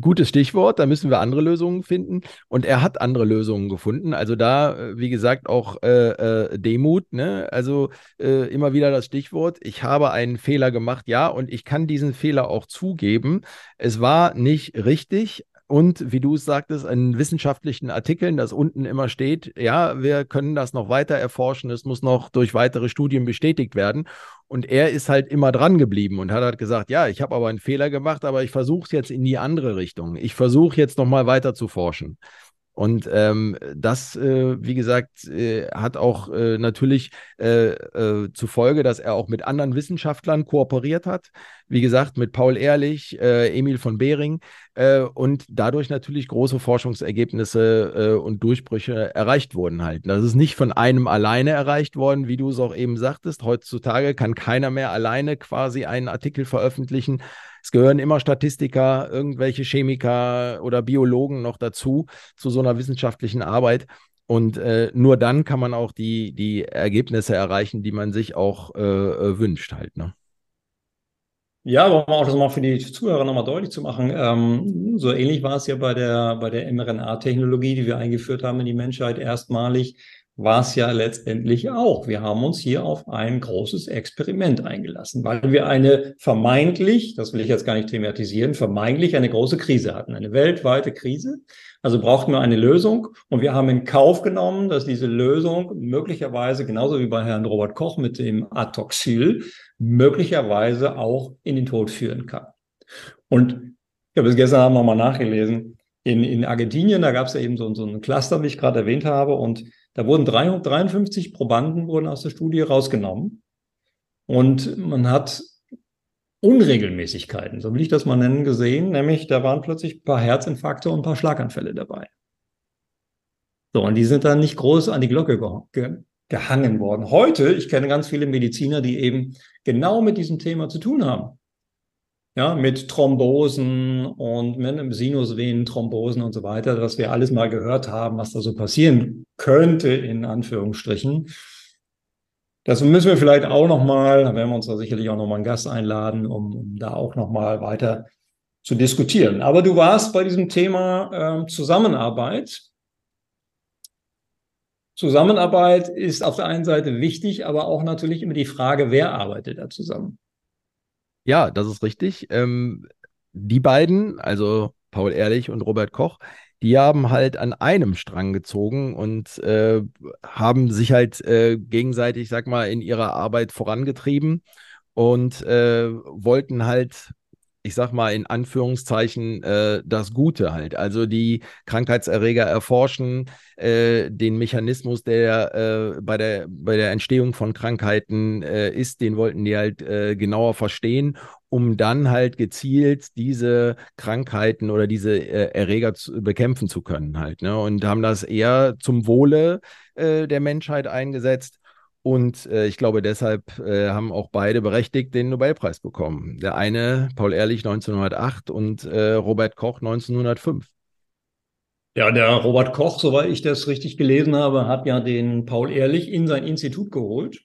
Gutes Stichwort, da müssen wir andere Lösungen finden. Und er hat andere Lösungen gefunden. Also da, äh, wie gesagt, auch äh, äh, Demut, ne? Also äh, immer wieder das Stichwort. Ich habe einen Fehler gemacht, ja, und ich kann diesen Fehler auch zugeben. Es war nicht richtig, und wie du es sagtest, in wissenschaftlichen Artikeln, dass unten immer steht, ja, wir können das noch weiter erforschen, es muss noch durch weitere Studien bestätigt werden. Und er ist halt immer dran geblieben und hat halt gesagt, ja, ich habe aber einen Fehler gemacht, aber ich versuche es jetzt in die andere Richtung. Ich versuche jetzt nochmal weiter zu forschen. Und ähm, das, äh, wie gesagt, äh, hat auch äh, natürlich äh, äh, zur Folge, dass er auch mit anderen Wissenschaftlern kooperiert hat. Wie gesagt, mit Paul Ehrlich, äh, Emil von Behring und dadurch natürlich große Forschungsergebnisse und Durchbrüche erreicht wurden halt. Das ist nicht von einem alleine erreicht worden, wie du es auch eben sagtest. Heutzutage kann keiner mehr alleine quasi einen Artikel veröffentlichen. Es gehören immer Statistiker, irgendwelche Chemiker oder Biologen noch dazu, zu so einer wissenschaftlichen Arbeit. Und äh, nur dann kann man auch die, die Ergebnisse erreichen, die man sich auch äh, äh wünscht halt. Ne? Ja, aber um auch das mal für die Zuhörer nochmal deutlich zu machen, ähm, so ähnlich war es ja bei der, bei der mRNA-Technologie, die wir eingeführt haben in die Menschheit erstmalig war es ja letztendlich auch. Wir haben uns hier auf ein großes Experiment eingelassen, weil wir eine vermeintlich, das will ich jetzt gar nicht thematisieren, vermeintlich eine große Krise hatten, eine weltweite Krise. Also brauchten wir eine Lösung und wir haben in Kauf genommen, dass diese Lösung möglicherweise, genauso wie bei Herrn Robert Koch mit dem Atoxyl, möglicherweise auch in den Tod führen kann. Und ich habe es gestern Abend nochmal nachgelesen. In, in Argentinien, da gab es ja eben so, so ein Cluster, wie ich gerade erwähnt habe, und da wurden 353 Probanden wurden aus der Studie rausgenommen und man hat Unregelmäßigkeiten, so will ich das mal nennen, gesehen, nämlich da waren plötzlich ein paar Herzinfarkte und ein paar Schlaganfälle dabei. So, und die sind dann nicht groß an die Glocke ge gehangen worden. Heute, ich kenne ganz viele Mediziner, die eben genau mit diesem Thema zu tun haben. Ja, mit Thrombosen und mit Sinusvenenthrombosen und so weiter, was wir alles mal gehört haben, was da so passieren könnte, in Anführungsstrichen. Das müssen wir vielleicht auch nochmal, da werden wir uns da sicherlich auch nochmal einen Gast einladen, um, um da auch nochmal weiter zu diskutieren. Aber du warst bei diesem Thema äh, Zusammenarbeit. Zusammenarbeit ist auf der einen Seite wichtig, aber auch natürlich immer die Frage, wer arbeitet da zusammen? Ja, das ist richtig. Ähm, die beiden, also Paul Ehrlich und Robert Koch, die haben halt an einem Strang gezogen und äh, haben sich halt äh, gegenseitig, sag mal, in ihrer Arbeit vorangetrieben und äh, wollten halt ich sag mal in Anführungszeichen, äh, das Gute halt. Also die Krankheitserreger erforschen äh, den Mechanismus, der äh, bei, der, bei der Entstehung von Krankheiten äh, ist, den wollten die halt äh, genauer verstehen, um dann halt gezielt diese Krankheiten oder diese äh, Erreger zu, bekämpfen zu können halt. Ne? Und haben das eher zum Wohle der Menschheit eingesetzt und äh, ich glaube, deshalb äh, haben auch beide berechtigt den Nobelpreis bekommen. Der eine, Paul Ehrlich 1908 und äh, Robert Koch 1905. Ja, der Robert Koch, soweit ich das richtig gelesen habe, hat ja den Paul Ehrlich in sein Institut geholt.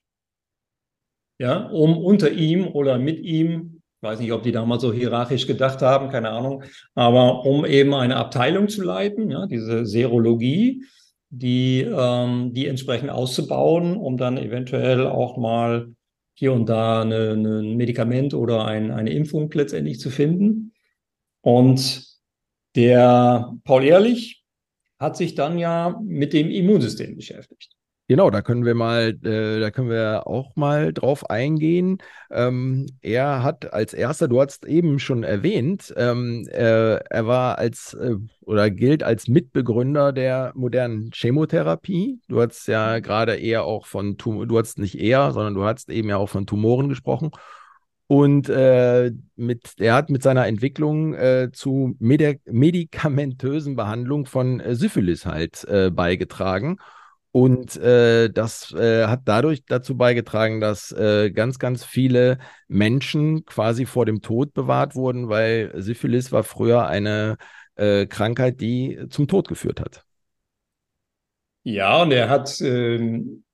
Ja, um unter ihm oder mit ihm, weiß nicht, ob die damals so hierarchisch gedacht haben, keine Ahnung, aber um eben eine Abteilung zu leiten, ja, diese Serologie die, ähm, die entsprechend auszubauen, um dann eventuell auch mal hier und da ein Medikament oder ein, eine Impfung letztendlich zu finden. Und der Paul Ehrlich hat sich dann ja mit dem Immunsystem beschäftigt. Genau, da können wir mal, äh, da können wir auch mal drauf eingehen. Ähm, er hat als erster, du hast eben schon erwähnt, ähm, äh, er war als äh, oder gilt als Mitbegründer der modernen Chemotherapie. Du hast ja gerade eher auch von Tum du hast nicht eher, sondern du hast eben ja auch von Tumoren gesprochen. Und äh, mit, er hat mit seiner Entwicklung äh, zu Medi medikamentösen Behandlung von äh, Syphilis halt äh, beigetragen. Und äh, das äh, hat dadurch dazu beigetragen, dass äh, ganz, ganz viele Menschen quasi vor dem Tod bewahrt wurden, weil Syphilis war früher eine äh, Krankheit, die zum Tod geführt hat. Ja, und er hat ähm,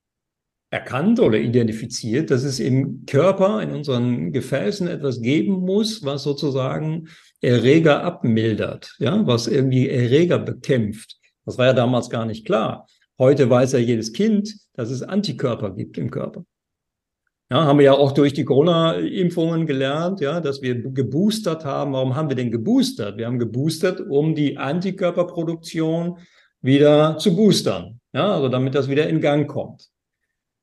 erkannt oder identifiziert, dass es im Körper, in unseren Gefäßen etwas geben muss, was sozusagen Erreger abmildert, ja, was irgendwie Erreger bekämpft. Das war ja damals gar nicht klar. Heute weiß ja jedes Kind, dass es Antikörper gibt im Körper. Ja, haben wir ja auch durch die Corona-Impfungen gelernt, ja, dass wir geboostert haben. Warum haben wir denn geboostert? Wir haben geboostert, um die Antikörperproduktion wieder zu boostern. Ja, also damit das wieder in Gang kommt.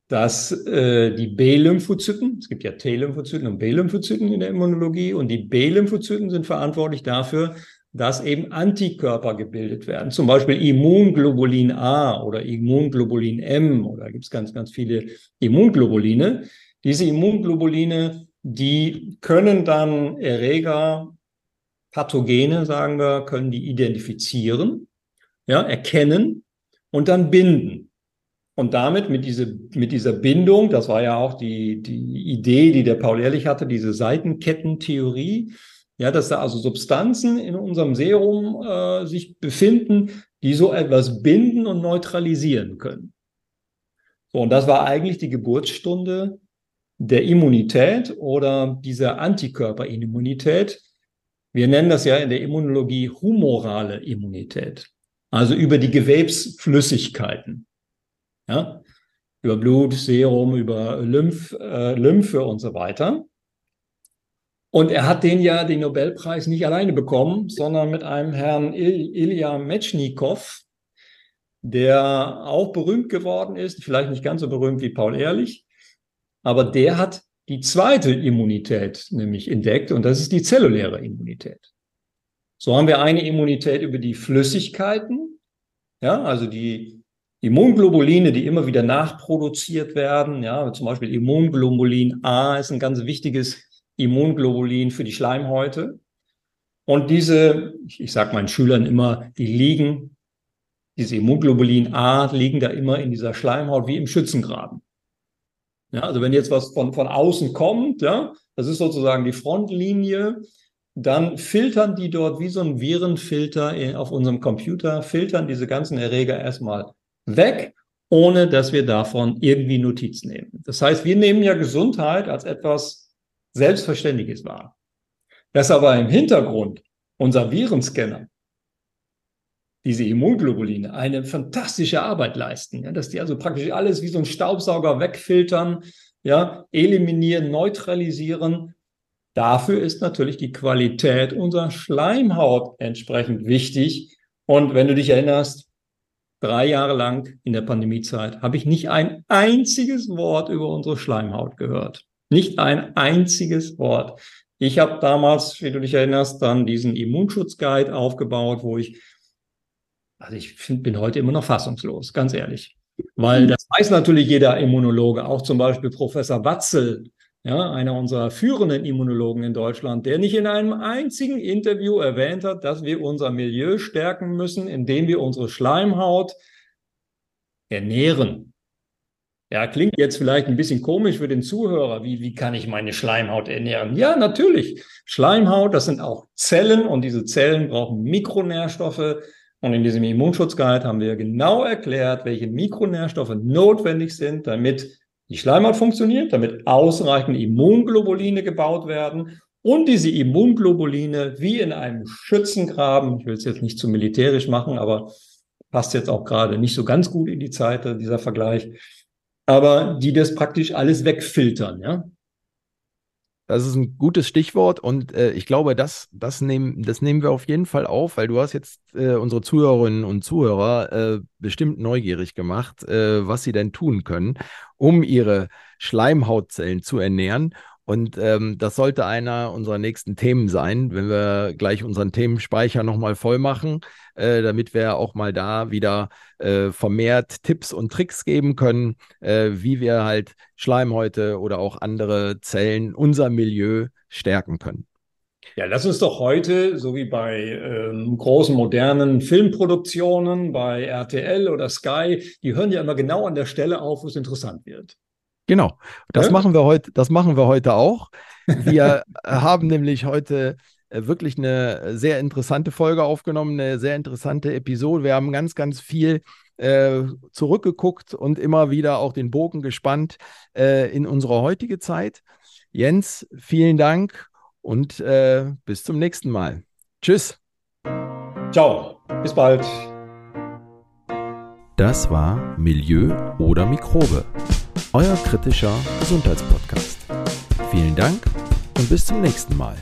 Dass äh, die B-Lymphozyten, es gibt ja T-Lymphozyten und B-Lymphozyten in der Immunologie, und die B-Lymphozyten sind verantwortlich dafür, dass eben Antikörper gebildet werden, zum Beispiel Immunglobulin A oder Immunglobulin M oder gibt es ganz, ganz viele Immunglobuline. Diese Immunglobuline, die können dann Erreger, Pathogene, sagen wir, können die identifizieren, ja, erkennen und dann binden. Und damit mit, diese, mit dieser Bindung, das war ja auch die, die Idee, die der Paul Ehrlich hatte, diese Seitenkettentheorie, ja, dass da also Substanzen in unserem Serum äh, sich befinden, die so etwas binden und neutralisieren können. So, und das war eigentlich die Geburtsstunde der Immunität oder dieser Antikörperimmunität. Wir nennen das ja in der Immunologie humorale Immunität, also über die Gewebsflüssigkeiten. Ja? Über Blut, Serum, über Lymph, äh, Lymphe und so weiter. Und er hat den ja den Nobelpreis nicht alleine bekommen, sondern mit einem Herrn Il Ilya Metschnikow, der auch berühmt geworden ist, vielleicht nicht ganz so berühmt wie Paul Ehrlich, aber der hat die zweite Immunität nämlich entdeckt und das ist die zelluläre Immunität. So haben wir eine Immunität über die Flüssigkeiten, ja, also die Immunglobuline, die immer wieder nachproduziert werden, ja, zum Beispiel Immunglobulin A ist ein ganz wichtiges Immunglobulin für die Schleimhäute. Und diese, ich sage meinen Schülern immer, die liegen diese Immunglobulin A liegen da immer in dieser Schleimhaut wie im Schützengraben. Ja, also wenn jetzt was von, von außen kommt, ja, das ist sozusagen die Frontlinie, dann filtern die dort wie so ein Virenfilter auf unserem Computer, filtern diese ganzen Erreger erstmal weg, ohne dass wir davon irgendwie Notiz nehmen. Das heißt, wir nehmen ja Gesundheit als etwas Selbstverständliches wahr. Dass aber im Hintergrund unser Virenscanner diese Immunglobuline eine fantastische Arbeit leisten, ja, dass die also praktisch alles wie so ein Staubsauger wegfiltern, ja, eliminieren, neutralisieren. Dafür ist natürlich die Qualität unserer Schleimhaut entsprechend wichtig. Und wenn du dich erinnerst, drei Jahre lang in der Pandemiezeit habe ich nicht ein einziges Wort über unsere Schleimhaut gehört. Nicht ein einziges Wort. Ich habe damals, wie du dich erinnerst, dann diesen Immunschutzguide aufgebaut, wo ich also ich find, bin heute immer noch fassungslos, ganz ehrlich. Weil das weiß natürlich jeder Immunologe, auch zum Beispiel Professor Watzel, ja, einer unserer führenden Immunologen in Deutschland, der nicht in einem einzigen Interview erwähnt hat, dass wir unser Milieu stärken müssen, indem wir unsere Schleimhaut ernähren. Ja, klingt jetzt vielleicht ein bisschen komisch für den Zuhörer. Wie, wie kann ich meine Schleimhaut ernähren? Ja, natürlich. Schleimhaut, das sind auch Zellen und diese Zellen brauchen Mikronährstoffe, und in diesem Immunschutzguide haben wir genau erklärt, welche Mikronährstoffe notwendig sind, damit die Schleimhaut funktioniert, damit ausreichend Immunglobuline gebaut werden und diese Immunglobuline wie in einem Schützengraben, ich will es jetzt nicht zu militärisch machen, aber passt jetzt auch gerade nicht so ganz gut in die Zeit, dieser Vergleich, aber die das praktisch alles wegfiltern, ja. Das ist ein gutes Stichwort und äh, ich glaube, das, das, nehmen, das nehmen wir auf jeden Fall auf, weil du hast jetzt äh, unsere Zuhörerinnen und Zuhörer äh, bestimmt neugierig gemacht, äh, was sie denn tun können, um ihre Schleimhautzellen zu ernähren. Und ähm, das sollte einer unserer nächsten Themen sein, wenn wir gleich unseren Themenspeicher nochmal voll machen, äh, damit wir auch mal da wieder äh, vermehrt Tipps und Tricks geben können, äh, wie wir halt Schleimhäute oder auch andere Zellen, unser Milieu stärken können. Ja, lass uns doch heute, so wie bei ähm, großen modernen Filmproduktionen, bei RTL oder Sky, die hören ja immer genau an der Stelle auf, wo es interessant wird. Genau, das ja? machen wir heute, das machen wir heute auch. Wir haben nämlich heute äh, wirklich eine sehr interessante Folge aufgenommen, eine sehr interessante Episode. Wir haben ganz, ganz viel äh, zurückgeguckt und immer wieder auch den Bogen gespannt äh, in unsere heutige Zeit. Jens, vielen Dank und äh, bis zum nächsten Mal. Tschüss. Ciao, bis bald. Das war Milieu oder Mikrobe euer kritischer Gesundheitspodcast. Vielen Dank und bis zum nächsten Mal.